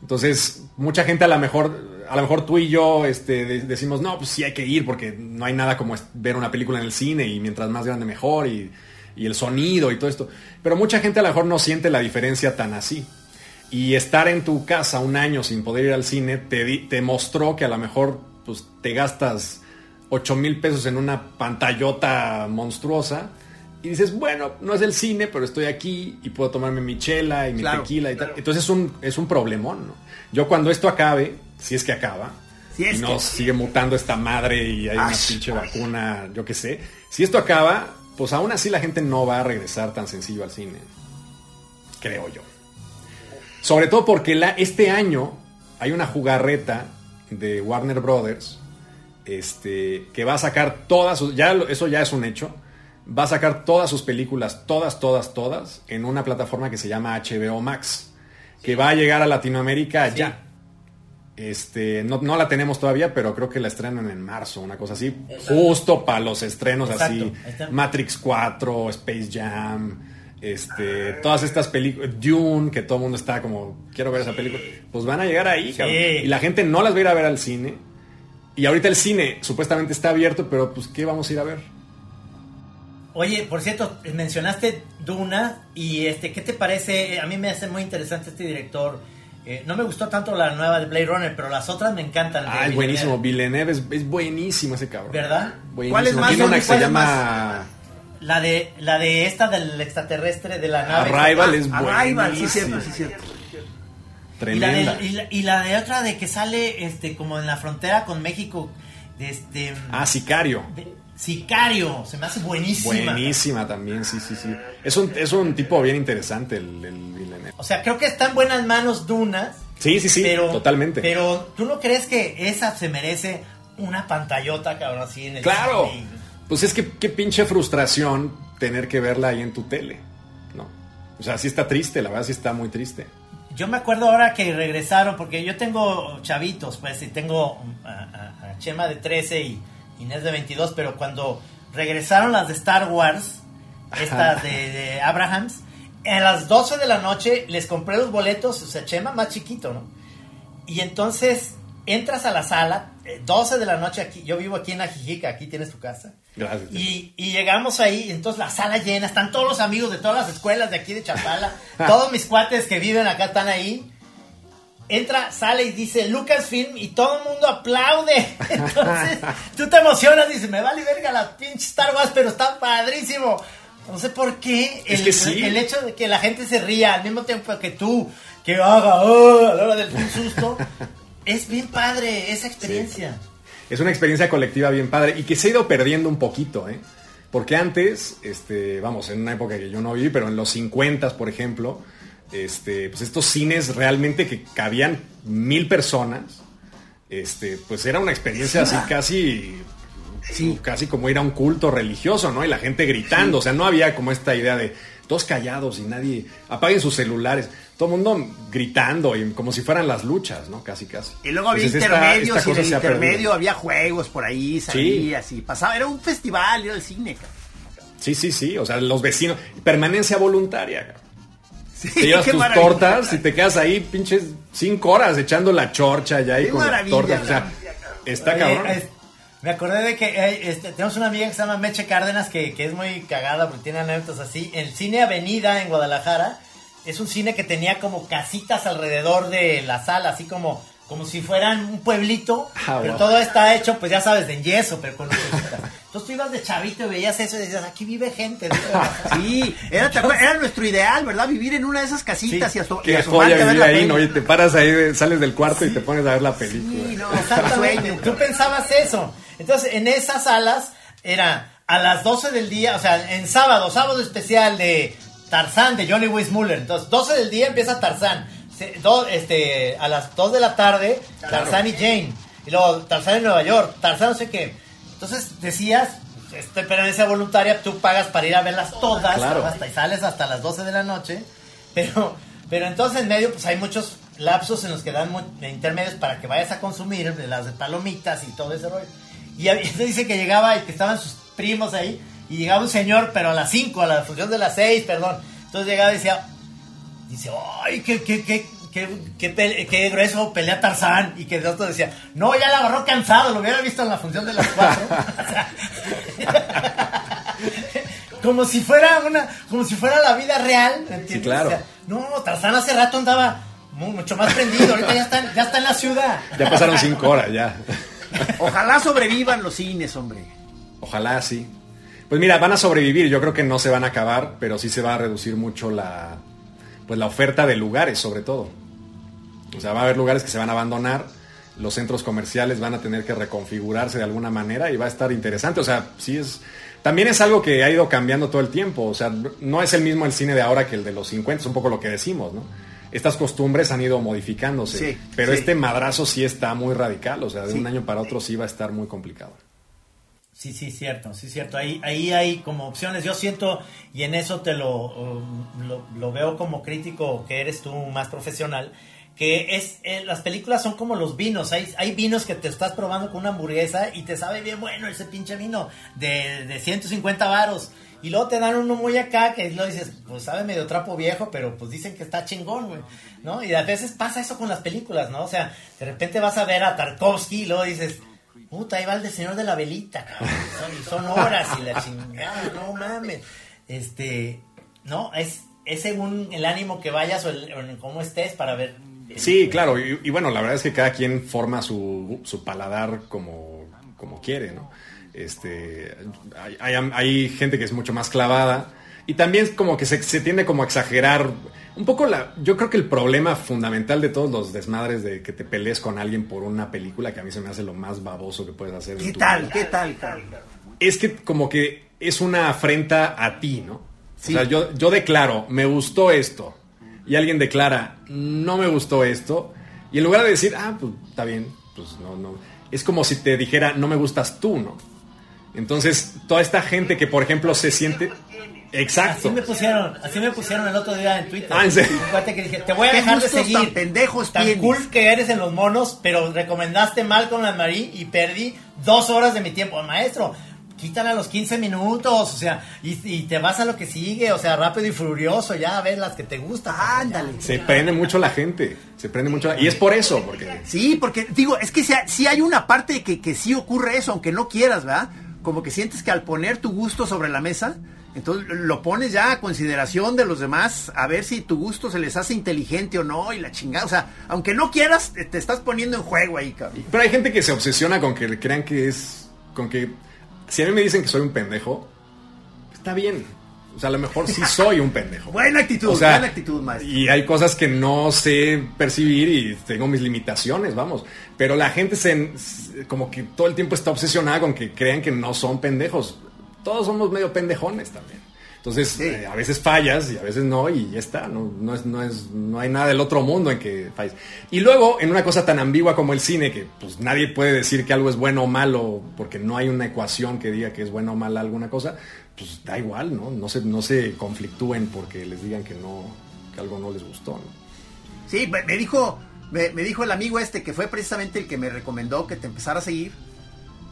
Entonces, mucha gente a lo mejor, a lo mejor tú y yo este, de- decimos, no, pues sí hay que ir porque no hay nada como ver una película en el cine y mientras más grande mejor y, y el sonido y todo esto. Pero mucha gente a lo mejor no siente la diferencia tan así. Y estar en tu casa un año sin poder ir al cine te, te mostró que a lo mejor pues, te gastas 8 mil pesos en una pantallota monstruosa y dices, bueno, no es el cine, pero estoy aquí y puedo tomarme mi chela y mi Claro, tequila y tal. Entonces es un, es un problemón, ¿no? Yo cuando esto acabe, si es que acaba, es y no que- sigue mutando esta madre y hay una Ay, pinche vacuna, yo qué sé. Si esto acaba, pues aún así la gente no va a regresar tan sencillo al cine. Creo yo. Sobre todo porque la, este año hay una jugarreta de Warner Brothers este, que va a sacar todas sus, ya eso ya es un hecho, va a sacar todas sus películas, todas, todas, todas, en una plataforma que se llama HBO Max, que va a llegar a Latinoamérica Sí. ya. Este, no, no la tenemos todavía, pero creo que la estrenan en marzo, una cosa así, justo para los estrenos Exacto, así. Matrix 4, Space Jam, este, todas estas películas, Dune, que todo el mundo está como, quiero ver esa película, pues van a llegar ahí, cabrón. Y la gente no las va a ir a ver al cine. Y ahorita el cine supuestamente está abierto, pero pues, ¿qué vamos a ir a ver? Oye, por cierto, mencionaste Duna y este, ¿qué te parece? A mí me hace muy interesante este director. Eh, no me gustó tanto la nueva de Blade Runner, pero las otras me encantan. Ah, Villeneuve. buenísimo. Villeneuve es, es buenísimo ese cabrón. ¿Verdad? Buenísimo. ¿Cuál es más, Tiene una que se ¿Cuál es llama La de la de esta del extraterrestre de la nave. Arrival es Arrival, sí, buenísima. cierto, sí, cierto. Y la, Tremenda. de, y, la, y la de otra de que sale este como en la frontera con México, de este Ah, Sicario. de- Sicario, se me hace buenísima. Buenísima también, sí, sí, sí. Es un, es un tipo bien interesante el, el Villeneuve. O sea, creo que está en buenas manos Duna. Sí, sí, sí, pero, totalmente. Pero tú no crees que esa se merece una pantallota, cabrón, así en el Claro. cine? Pues es que qué pinche frustración tener que verla ahí en tu tele. No. O sea, sí está triste, la verdad sí está muy triste. Yo me acuerdo ahora que regresaron, porque yo tengo chavitos, pues, y tengo a, a- a Chema de 13 y Inés de 22, pero cuando regresaron las de Star Wars, estas de, de Abrahams, a las 12 de la noche les compré los boletos, o sea, Chema más chiquito, ¿no? Y entonces entras a la sala, eh, 12 de la noche aquí, yo vivo aquí en Ajijica, aquí tienes tu casa. Gracias. Y, y llegamos ahí, entonces la sala llena, están todos los amigos de todas las escuelas de aquí de Chapala, todos mis cuates que viven acá están ahí. Entra, sale y dice Lucasfilm y todo el mundo aplaude. Entonces tú te emocionas y dices, me vale verga la pinche Star Wars, pero está padrísimo. No sé por qué Es el, que sí. el hecho de que la gente se ría al mismo tiempo que tú, que haga "Oh", a la hora del susto, es bien padre esa experiencia. Es una experiencia colectiva bien padre y que se ha ido perdiendo un poquito, ¿eh? Porque antes, este, vamos, en una época que yo no viví, pero en los 50, por ejemplo, este, pues estos cines realmente que cabían mil personas, este, pues era una experiencia así casi, Sí. casi como ir a un culto religioso, ¿no? Y la gente gritando, o sea, no había como esta idea de todos callados y nadie, apaguen sus celulares, todo el mundo gritando y como si fueran las luchas, ¿no? Casi, casi. Y luego había Entonces, intermedios esta y en intermedio había juegos por ahí, salías y pasaba. Era un festival, era el cine. cabrón. Sí, sí, sí. O sea, los vecinos. Permanencia voluntaria. cabrón. Sí, Te llevas tus maravilla. tortas y te quedas ahí pinches cinco horas echando la chorcha ya ahí Qué con las maravilla, tortas. O sea, está Oye, cabrón. es- me acordé de que eh, este, tenemos una amiga que se llama Meche Cárdenas que, que es muy cagada porque tiene anécdotas así. El cine Avenida en Guadalajara es un cine que tenía como casitas alrededor de la sala, así como, como si fueran un pueblito, Ah, pero wow. todo está hecho, pues ya sabes, de yeso, pero con. Entonces tú ibas de chavito y veías eso y decías, aquí vive gente. Sí, era, era nuestro ideal, ¿verdad? Vivir en una de esas casitas Sí, y, aso- y asomarte a ver vivir la ahí. ¿no? Y te paras ahí, sales del cuarto y te pones a ver la película. Sí, no, Exactamente, tú pensabas eso. Entonces, en esas salas era a las 12 del día, o sea, en sábado, sábado especial de Tarzán de Johnny Weissmuller. Entonces, 12 del día empieza Tarzán. Do- este, a las 2 de la tarde, Tarzán y Jane. Y luego Tarzán en Nueva York, Tarzán no sé qué. Entonces, decías, este, permanencia voluntaria, tú pagas para ir a verlas todas, Claro. hasta y sales hasta las 12 de la noche. Pero, pero entonces en medio, pues hay muchos lapsos en los que dan intermedios para que vayas a consumir las palomitas y todo ese rollo. Y se dice que llegaba y que estaban sus primos ahí, y llegaba un señor, pero a las 5, a la función de las 6, perdón. Entonces llegaba y decía, dice, ¡ay, qué, qué, qué, qué, qué, grueso pelea Tarzán! Y que el otro decía, no, ya la agarró cansado, lo hubiera visto en la función de las 4. como si fuera una, como si fuera la vida real, ¿entiendes? Sí, claro. O sea, no, Tarzán hace rato andaba mu- mucho más prendido, ahorita ya está, ya está en la ciudad. Ya pasaron cinco horas, ya. Ojalá sobrevivan los cines, hombre. Ojalá sí. Pues mira, van a sobrevivir, yo creo que no se van a acabar, pero sí se va a reducir mucho la pues la oferta de lugares, sobre todo. O sea, va a haber lugares que se van a abandonar. los centros comerciales van a tener que reconfigurarse de alguna manera y va a estar interesante. O sea, sí es... También es algo que ha ido cambiando todo el tiempo. O sea, no es el mismo el cine de ahora que el de los 50, es un poco lo que decimos, ¿no? Estas costumbres han ido modificándose, Sí, pero sí. este madrazo sí está muy radical, o sea, de Sí. un año para otro sí va a estar muy complicado. Sí, sí, cierto, sí, cierto. Ahí, ahí hay como opciones. Yo siento, y en eso te lo, um, lo, lo veo como crítico, que eres tú más profesional, que es eh, las películas son como los vinos. Hay, hay vinos que te estás probando con una hamburguesa y te sabe bien bueno ese pinche vino de, de 150 varos. Y luego te dan uno muy acá que lo dices, pues sabe medio trapo viejo, pero pues dicen que está chingón, güey, ¿no? Y a veces pasa eso con las películas, ¿no? O sea, de repente vas a ver a Tarkovsky y luego dices, puta, ahí va el de señor de la velita. Son, horas y la chingada, no mames. Este, no, es, es según el ánimo que vayas o, el, cómo estés para ver. Sí, claro, y, bueno, la verdad es que cada quien forma su, su paladar como, como quiere, ¿no? Este, hay- hay gente que es mucho más clavada y también como que se, se tiende como a exagerar un poco la... Yo creo que el problema fundamental de todos los desmadres de que te pelees con alguien por una película, que a mí se me hace lo más baboso que puedes hacer. en ¿Qué tu tal? vida, ¿Qué tal, cabrón? es que como que es una afrenta a ti, ¿no? Sí. O sea, yo, yo declaro, me gustó esto, y alguien declara, no me gustó esto, y en lugar de decir, ah, pues está bien, pues no, no, es como si te dijera, no me gustas tú, ¿no? Entonces, toda esta gente que, por ejemplo, se siente... Exacto. Así me pusieron, así me pusieron el otro día en Twitter. Ah, ¿en serio? Un cuate que dije, te voy a ¿Qué dejar de seguir. tan pendejos Tan tienes? cool que eres en los monos, pero recomendaste mal con la Marie y perdí dos horas de mi tiempo. Maestro, quítala a los 15 minutos, o sea, y, y te vas a lo que sigue, o sea, rápido y furioso, ya a ver las que te gustan. Ándale. Se prende mucho la gente, se prende mucho la- Y es por eso, porque... Sí, porque digo, es que sí, sí hay una parte que, que sí ocurre eso, aunque no quieras, ¿verdad? Como que sientes que al poner tu gusto sobre la mesa, entonces lo pones ya a consideración de los demás, a ver si tu gusto se les hace inteligente o no, y la chingada. O sea, aunque no quieras, te, te estás poniendo en juego ahí, cabrón. Pero hay gente que se obsesiona con que crean que es. con que. Si a mí me dicen que soy un pendejo, está bien. O sea, a lo mejor sí soy un pendejo. Buena actitud, O sea, buena actitud, maestro. Y hay cosas que no sé percibir y tengo mis limitaciones, vamos. Pero la gente se, como que todo el tiempo está obsesionada con que crean que no son pendejos. Todos somos medio pendejones también. Entonces, Sí. eh, a veces fallas y a veces no, y ya está. No, no, es, no, es, no hay nada del otro mundo en que falles. Y luego, en una cosa tan ambigua como el cine, que pues nadie puede decir que algo es bueno o malo, porque no hay una ecuación que diga que es bueno o mala alguna cosa, pues da igual, ¿no? No se, no se conflictúen porque les digan que no, que algo no les gustó, ¿no? Sí, me, me dijo, me, me dijo el amigo este que fue precisamente el que me recomendó que te empezara a seguir.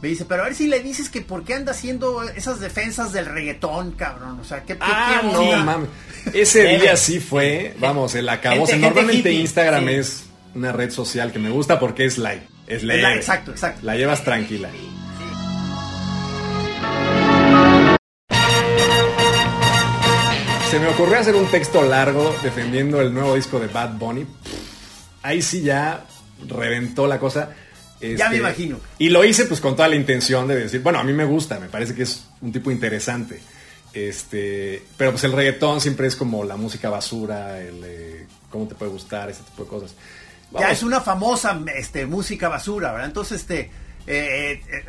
Me dice, pero a ver si le dices que por qué anda haciendo esas defensas del reggaetón, cabrón. O sea, ¿qué, qué- Ah, qué no mames. Ese día sí fue, vamos, el acabó. Normalmente Instagram sí. es una red social que me gusta porque es light, es leve. la- exacto, exacto. La llevas tranquila. Se me ocurrió hacer un texto largo defendiendo el nuevo disco de Bad Bunny. Ahí sí ya reventó la cosa. Ya me imagino. Y lo hice pues con toda la intención de decir, bueno, a mí me gusta, me parece que es un tipo interesante. Este, pero pues el reggaetón siempre es como la música basura, el eh, cómo te puede gustar, ese tipo de cosas. Ya es una famosa este, música basura, ¿verdad? Entonces, este, eh, eh,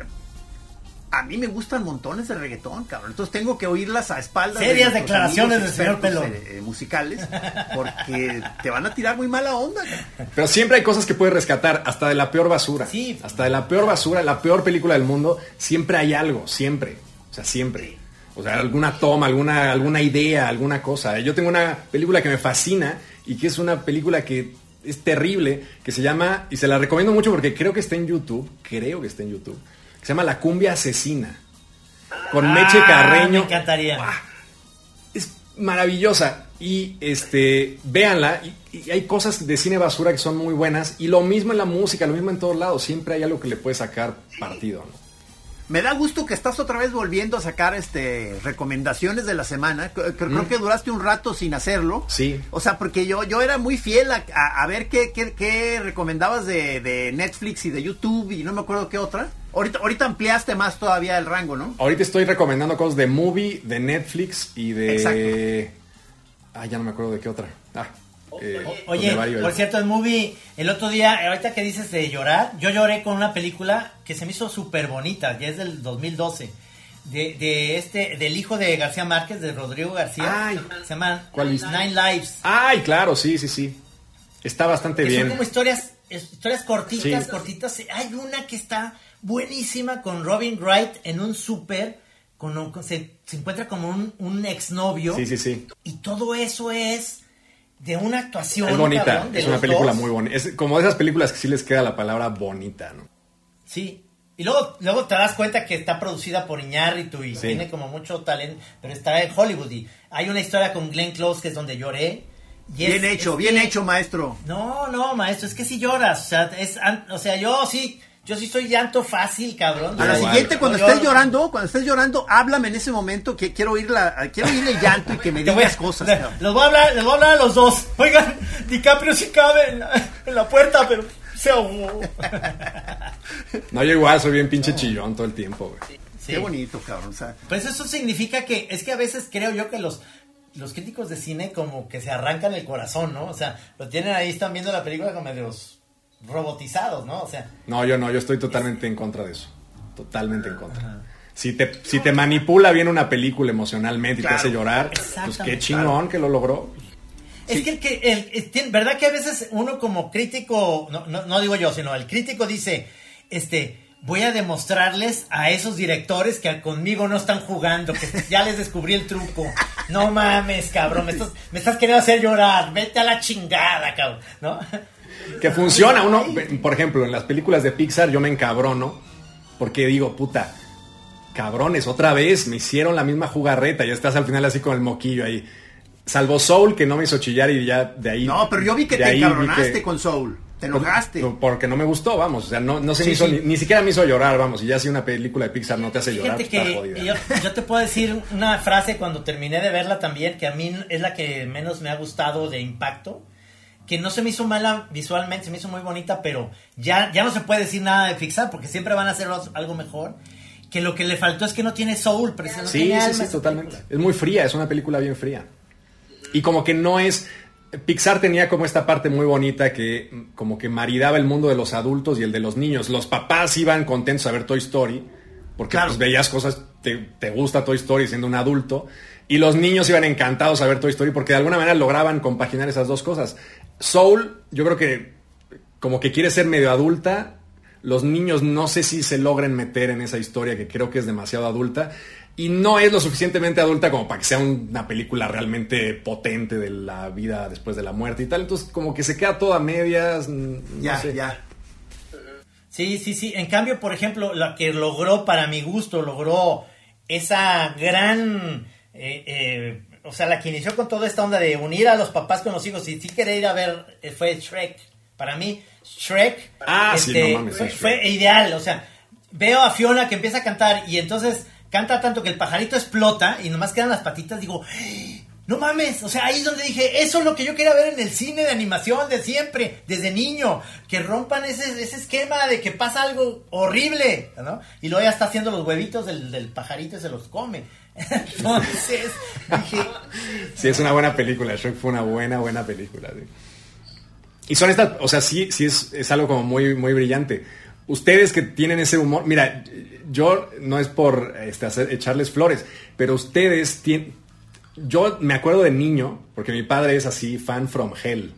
a mí me gustan montones de reggaetón, cabrón. Entonces tengo que oírlas a espaldas Serias declaraciones del señor Pelón. eh, eh, musicales, porque te van a tirar muy mala onda. cabrón. Pero siempre hay cosas que puedes rescatar, hasta de la peor basura. Sí. Hasta de la peor basura, la peor película del mundo, siempre hay algo, siempre. O sea, siempre. O sea, alguna toma, alguna, alguna idea, alguna cosa. Yo tengo una película que me fascina y que es una película que es terrible, que se llama, y se la recomiendo mucho porque creo que está en YouTube, creo que está en YouTube, se llama La Cumbia Asesina. Con Meche Ah, Carreño. Me encantaría. es maravillosa y este véanla y, y hay cosas de cine basura que son muy buenas y lo mismo en la música lo mismo en todos lados siempre hay algo que le puede sacar partido ¿no? Me da gusto que estás otra vez volviendo a sacar este recomendaciones de la semana. Creo, creo que duraste un rato sin hacerlo. Sí. O sea, porque yo, yo era muy fiel a, a- a ver qué, qué, qué recomendabas de, de Netflix y de YouTube y no me acuerdo qué otra. Ahorita, ahorita ampliaste más todavía el rango, ¿no? ahorita estoy recomendando cosas de movie de Netflix y de Exacto. ah ya no me acuerdo de qué otra ah eh, Oye, por cierto, el movie, el otro día, ahorita que dices de llorar, yo lloré con una película que se me hizo súper bonita, ya es del 2012, de, de este, del hijo de García Márquez, de Rodrigo García, Ay. se llama ¿Cuál viste? Nine Lives. Ay, claro, sí, sí, sí. Está bastante que son bien. como historias, historias cortitas, Sí. cortitas. Hay una que está buenísima con Robin Wright en un súper, con, un- con- se, se encuentra como un, un exnovio. Sí, sí, sí. Y todo eso es de una actuación. Es bonita, cabrón, de es una película dos. muy bonita. Es como de esas películas que sí les queda la palabra bonita, ¿no? Sí. Y luego, luego te das cuenta que está producida por Iñárritu y Sí. tiene como mucho talento, pero está en Hollywood. Y hay una historia con Glenn Close que es donde lloré. y es- Bien hecho, es bien que- hecho, maestro. No, no, maestro, es que si lloras. O sea, es, o sea, yo sí, yo sí soy llanto fácil, cabrón. A la Igual. siguiente, cuando Yo estés lloro. llorando, cuando estés llorando, háblame en ese momento que quiero oír la, quiero oír el llanto y que me a- digas cosas. le- voy a hablar, les voy a hablar a los dos. Oigan, DiCaprio sí cabe en la, en la puerta, pero se ahogó. No, yo igual soy bien pinche chillón todo el tiempo, güey. Sí. Qué bonito, cabrón. o sea, Pues eso significa que, es que a veces creo yo que los, los críticos de cine como que se arrancan el corazón, ¿no? O sea, lo tienen ahí, están viendo la película como medios robotizados, ¿no? O sea, No, yo no, yo estoy totalmente en contra de eso. Totalmente en contra. Si te, si te manipula bien una película emocionalmente y Claro. te hace llorar, pues qué chingón que lo logró. Es que el que, el, el- tiene- ¿verdad que a veces uno como crítico, no, no, no digo yo, sino el crítico dice, este, voy a demostrarles a esos directores que conmigo no están jugando, que ya les descubrí el truco. No mames, cabrón, me estás, me estás queriendo hacer llorar, vete a la chingada, cabrón, ¿no? Que funciona. Uno, por ejemplo, en las películas de Pixar yo me encabrono porque digo, puta, cabrones, otra vez me hicieron la misma jugarreta. Ya estás al final así con el moquillo ahí. Salvo Soul, que no me hizo chillar y ya de ahí. no, pero yo vi que te encabronaste que- con Soul. Te enojaste. Por- Porque no me gustó, vamos. O sea, no, no se Sí, me hizo, sí. Ni, ni siquiera me hizo llorar, vamos. Y ya si una película de Pixar no te hace llorar, Fíjate está que jodida. yo, yo te puedo decir una frase cuando terminé de verla también, que a mí es la que menos me ha gustado de impacto, que no se me hizo mala visualmente, se me hizo muy bonita, pero ya, ya no se puede decir nada de Pixar porque siempre van a hacer algo mejor. Que lo que le faltó es que no tiene soul, precisamente. Sí, tiene sí, alma sí, totalmente. película. Es muy fría, es una película bien fría. Y como que no es... Pixar tenía como esta parte muy bonita que mm, como que maridaba el mundo de los adultos y el de los niños. Los papás iban contentos a ver Toy Story porque Claro. pues, veías cosas, te, te gusta Toy Story siendo un adulto. Y los niños iban encantados a ver Toy Story porque de alguna manera lograban compaginar esas dos cosas. Soul, yo creo que como que quiere ser medio adulta. Los niños no sé si se logren meter en esa historia que creo que es demasiado adulta. Y no es lo suficientemente adulta como para que sea una película realmente potente de la vida después de la muerte y tal. Entonces como que se queda todo a medias. mm, no ya, sé. ya. Sí, sí, sí. En cambio, por ejemplo, la que logró, para mi gusto, logró esa gran... eh, eh, o sea, la que inició con toda esta onda de unir a los papás con los hijos y sí quería ir a ver, eh, fue Shrek. Para mí, Shrek este, Ah, sí, no mames, sí, fue, Shrek. fue ideal. O sea, veo a Fiona que empieza a cantar y entonces canta tanto que el pajarito explota y nomás quedan las patitas. Digo, no mames, o sea, ahí es donde dije, eso es lo que yo quería ver en el cine de animación de siempre, desde niño, que rompan ese, ese esquema de que pasa algo horrible, ¿no? Y luego ya está haciendo los huevitos del, del pajarito y se los come. Entonces, dije, Sí, es una buena película. Shrek fue una buena, buena película. Y son estas, o sea, sí, sí es, es algo como muy, muy brillante. Ustedes que tienen ese humor, mira, yo no es por este, hacer, echarles flores, pero ustedes tienen, yo me acuerdo de niño, porque mi padre es así, fan from hell,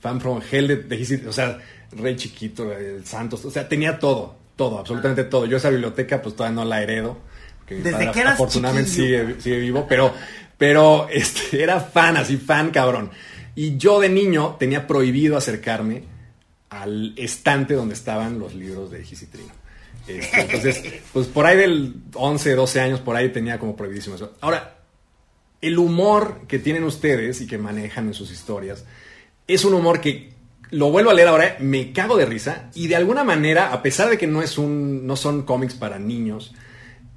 fan from hell de, de o sea, Rey Chiquito, el Santos, o sea, tenía todo, todo, absolutamente todo. Yo esa biblioteca pues todavía no la heredo, Desde que eras afortunadamente sigue, sigue vivo, pero, pero este, era fan, así fan cabrón. Y yo de niño tenía prohibido acercarme al estante donde estaban los libros de Gisitrino. Este, entonces, pues por ahí del 11, 12 años, por ahí tenía como prohibidísimo eso. Ahora, el humor que tienen ustedes y que manejan en sus historias es un humor que lo vuelvo a leer ahora, me cago de risa y de alguna manera, a pesar de que no es un no son cómics para niños,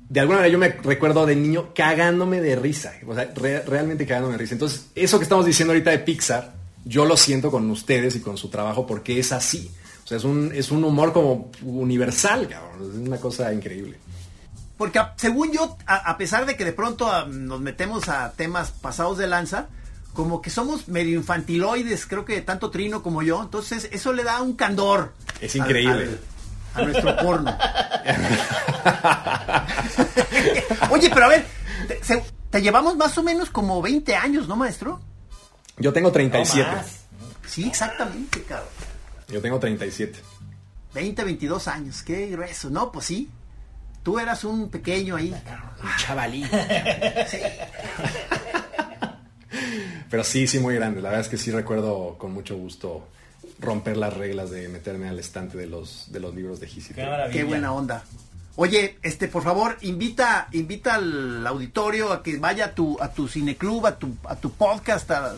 de alguna manera yo me recuerdo de niño cagándome de risa, o sea, re- realmente cagándome de risa. Entonces, eso que estamos diciendo ahorita de Pixar, yo lo siento con ustedes y con su trabajo porque es así. O sea, es un, es un humor como universal, cabrón. Es una cosa increíble. Porque a- según yo, a, a pesar de que de pronto a- nos metemos a temas pasados de lanza, como que somos medio infantiloides, creo que tanto Trino como yo, entonces eso le da un candor. Es increíble. a nuestro porno. Oye, pero a ver, te, se- te llevamos más o menos como 20 años, ¿no, maestro? Yo tengo 37. No más. Sí, exactamente, cabrón. Yo tengo 37. 20, 22 años, qué grueso. No, pues sí. Tú eras un pequeño ahí. Un chavalín. Pero sí, sí, muy grande. La verdad es que sí recuerdo con mucho gusto romper las reglas de meterme al estante de los, de los libros de Gisi. Qué maravilla. Qué buena onda. Oye, este, por favor, invita, invita al auditorio a que vaya a tu, a tu cineclub, a tu, a tu podcast. a-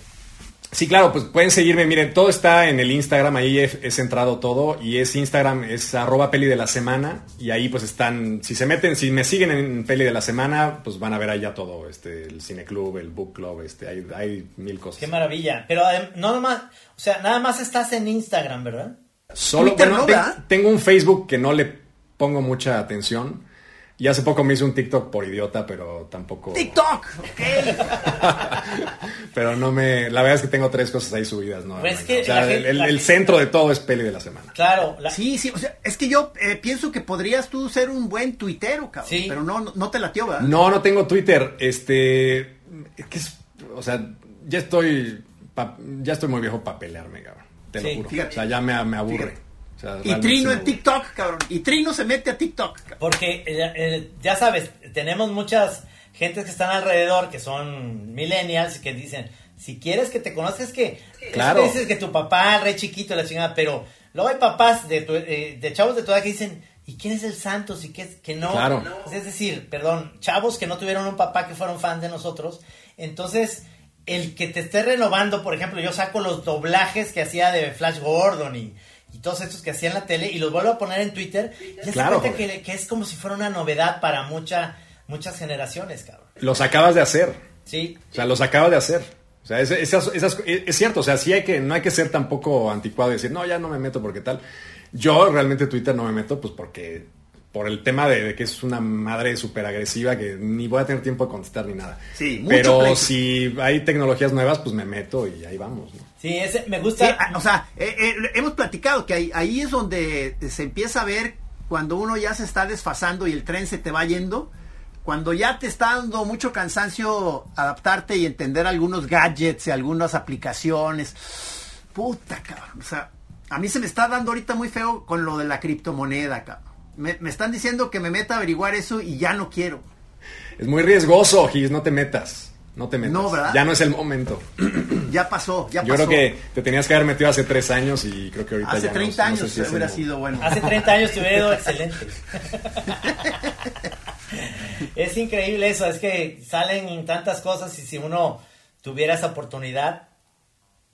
Sí, claro, pues pueden seguirme. Miren, todo está en el Instagram, ahí he, he centrado todo. Y es Instagram, es arroba peli de la semana. Y ahí pues están, si se meten, si me siguen en peli de la semana, pues van a ver ahí ya todo, este, el cineclub, el book club, este, hay, hay mil cosas. Qué maravilla. Pero no nomás, o sea, nada más estás en Instagram, ¿verdad? Solo, Twitter bueno, no, te- ¿verdad? tengo un Facebook que no le pongo mucha atención. Y hace poco me hice un TikTok por idiota, pero tampoco. TikTok, ok. Pero no me. La verdad es que tengo tres cosas ahí subidas, ¿no? Pues No, que o sea, la el, gente- el- la el gente- centro de todo es peli de la semana. Claro. la- Sí, sí, o sea, es que yo eh, pienso que podrías tú ser un buen tuitero, cabrón. Sí. Pero no, no, no te latió, ¿verdad? No, no tengo Twitter. Este. es que es- o sea, ya estoy. pa- ya estoy muy viejo para pelearme, cabrón. Te Sí. lo juro. Fíjate. O sea, ya me, me aburre. Fíjate. Sea, Y Trino en. TikTok, cabrón. Y Trino se mete a TikTok. cabrón. Porque eh, eh, ya sabes, tenemos muchas gentes que están alrededor que son millennials y que dicen, si quieres que te conozcas, que Claro. que dices que tu papá, el rey chiquito, la chingada, pero luego hay papás de, tu- eh, de chavos de tu edad que dicen, ¿y quién es el Santos? ¿Y qué es que no? Claro. Es decir, perdón, chavos que no tuvieron un papá que fueron fan de nosotros. Entonces, el que te esté renovando, por ejemplo, yo saco los doblajes que hacía de Flash Gordon y, y todos estos que hacía en la tele y los vuelvo a poner en Twitter. Ya Claro, se cuenta que, que es como si fuera una novedad para mucha, muchas generaciones, cabrón. Los acabas de hacer. Sí. O sea, los acabas de hacer. O sea, es, esas- esas- es, es cierto, o sea, sí hay que, no hay que ser tampoco anticuado y decir, no, ya no me meto porque tal. Yo realmente Twitter no me meto, pues porque, por el tema de, de que es una madre súper agresiva que ni voy a tener tiempo de contestar ni nada. Sí, mucho Pero si hay tecnologías nuevas, pues me meto y ahí vamos, ¿no? Sí, ese, me gusta. o sea, eh, eh, hemos platicado que ahí, ahí es donde se empieza a ver cuando uno ya se está desfasando y el tren se te va yendo. Cuando ya te está dando mucho cansancio adaptarte y entender algunos gadgets y algunas aplicaciones. Puta, cabrón. O sea, a mí se me está dando ahorita muy feo con lo de la criptomoneda, cabrón. Me, me están diciendo que me meta a averiguar eso y ya no quiero. Es muy riesgoso, Gis, no te metas. No te metas. No, ¿verdad? Ya no es el momento. Ya pasó, ya Yo pasó. creo que te tenías que haber metido hace tres años y creo que ahorita Hace ya no- 30 no sé años si hubiera sido bueno. Hace 30 años te hubiera ido excelente. es increíble eso, es que salen tantas cosas y si uno tuviera esa oportunidad,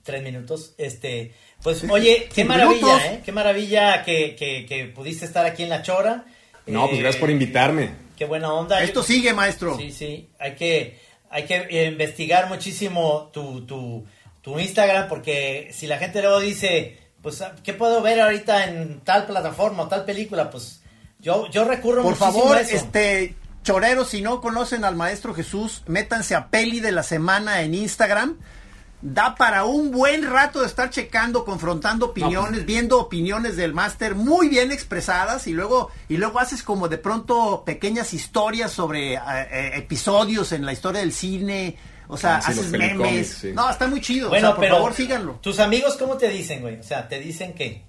tres minutos, este, pues oye, qué maravilla. ¿eh? Qué maravilla que, que, que pudiste estar aquí en La Chora. No, pues Eh, gracias por invitarme. Qué buena onda. Esto Yo- sigue, maestro. Sí, sí, hay que, hay que eh, investigar muchísimo tu, tu, tu Instagram porque si la gente luego dice, pues, ¿qué puedo ver ahorita en tal plataforma o tal película? Pues yo, yo recurro Por muchísimo favor, a eso. este choreros, si no conocen al maestro Jesús, métanse a Peli de la Semana en Instagram. Da para un buen rato de estar checando, confrontando opiniones, viendo opiniones del máster muy bien expresadas y luego y luego haces como de pronto pequeñas historias sobre eh, eh, episodios en la historia del cine, o sea, sí, haces memes. sí. No, está muy chido. bueno, o sea, por pero favor, síganlo. tus amigos, ¿cómo te dicen, güey? O sea, te dicen que...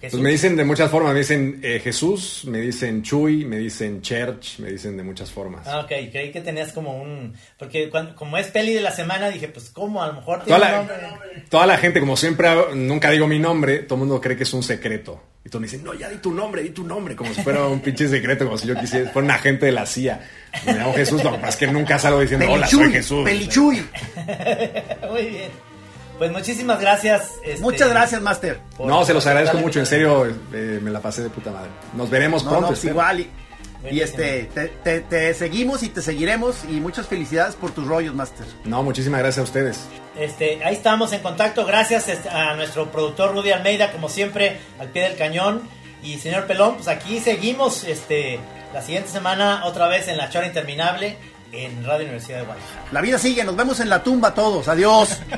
Jesús. Pues me dicen de muchas formas, me dicen eh, Jesús, me dicen Chuy, me dicen Church, me dicen de muchas formas. Ah, ok, creí que tenías como un... Porque cuando, como es peli de la semana, dije, pues, ¿cómo? A lo mejor Toda tiene la, nombre. toda la gente, como siempre, nunca digo mi nombre, todo el mundo cree que es un secreto. Y todos me dicen, no, ya di tu nombre, di tu nombre, como si fuera un pinche secreto, como si yo quisiera, fuera un agente de la CIA. Me llamo Jesús, lo que pasa es que nunca salgo diciendo, hola, soy Pelichuy, Jesús. Pelichuy. Muy bien. Pues muchísimas gracias. este, Muchas gracias, máster. por- No, se los agradezco mucho, en serio, eh, me la pasé de puta madre. Nos veremos No, pronto. no, pues igual. Y, y este, te, te- te seguimos y te seguiremos. Y muchas felicidades por tus rollos, Master. No, muchísimas gracias a ustedes. Este, ahí estamos en contacto. Gracias este, a nuestro productor Rudy Almeida, como siempre, al pie del cañón. Y señor Pelón, pues aquí seguimos este, la siguiente semana otra vez en La Chora Interminable en Radio Universidad de Guadalajara. La vida sigue, nos vemos en la tumba todos. Adiós.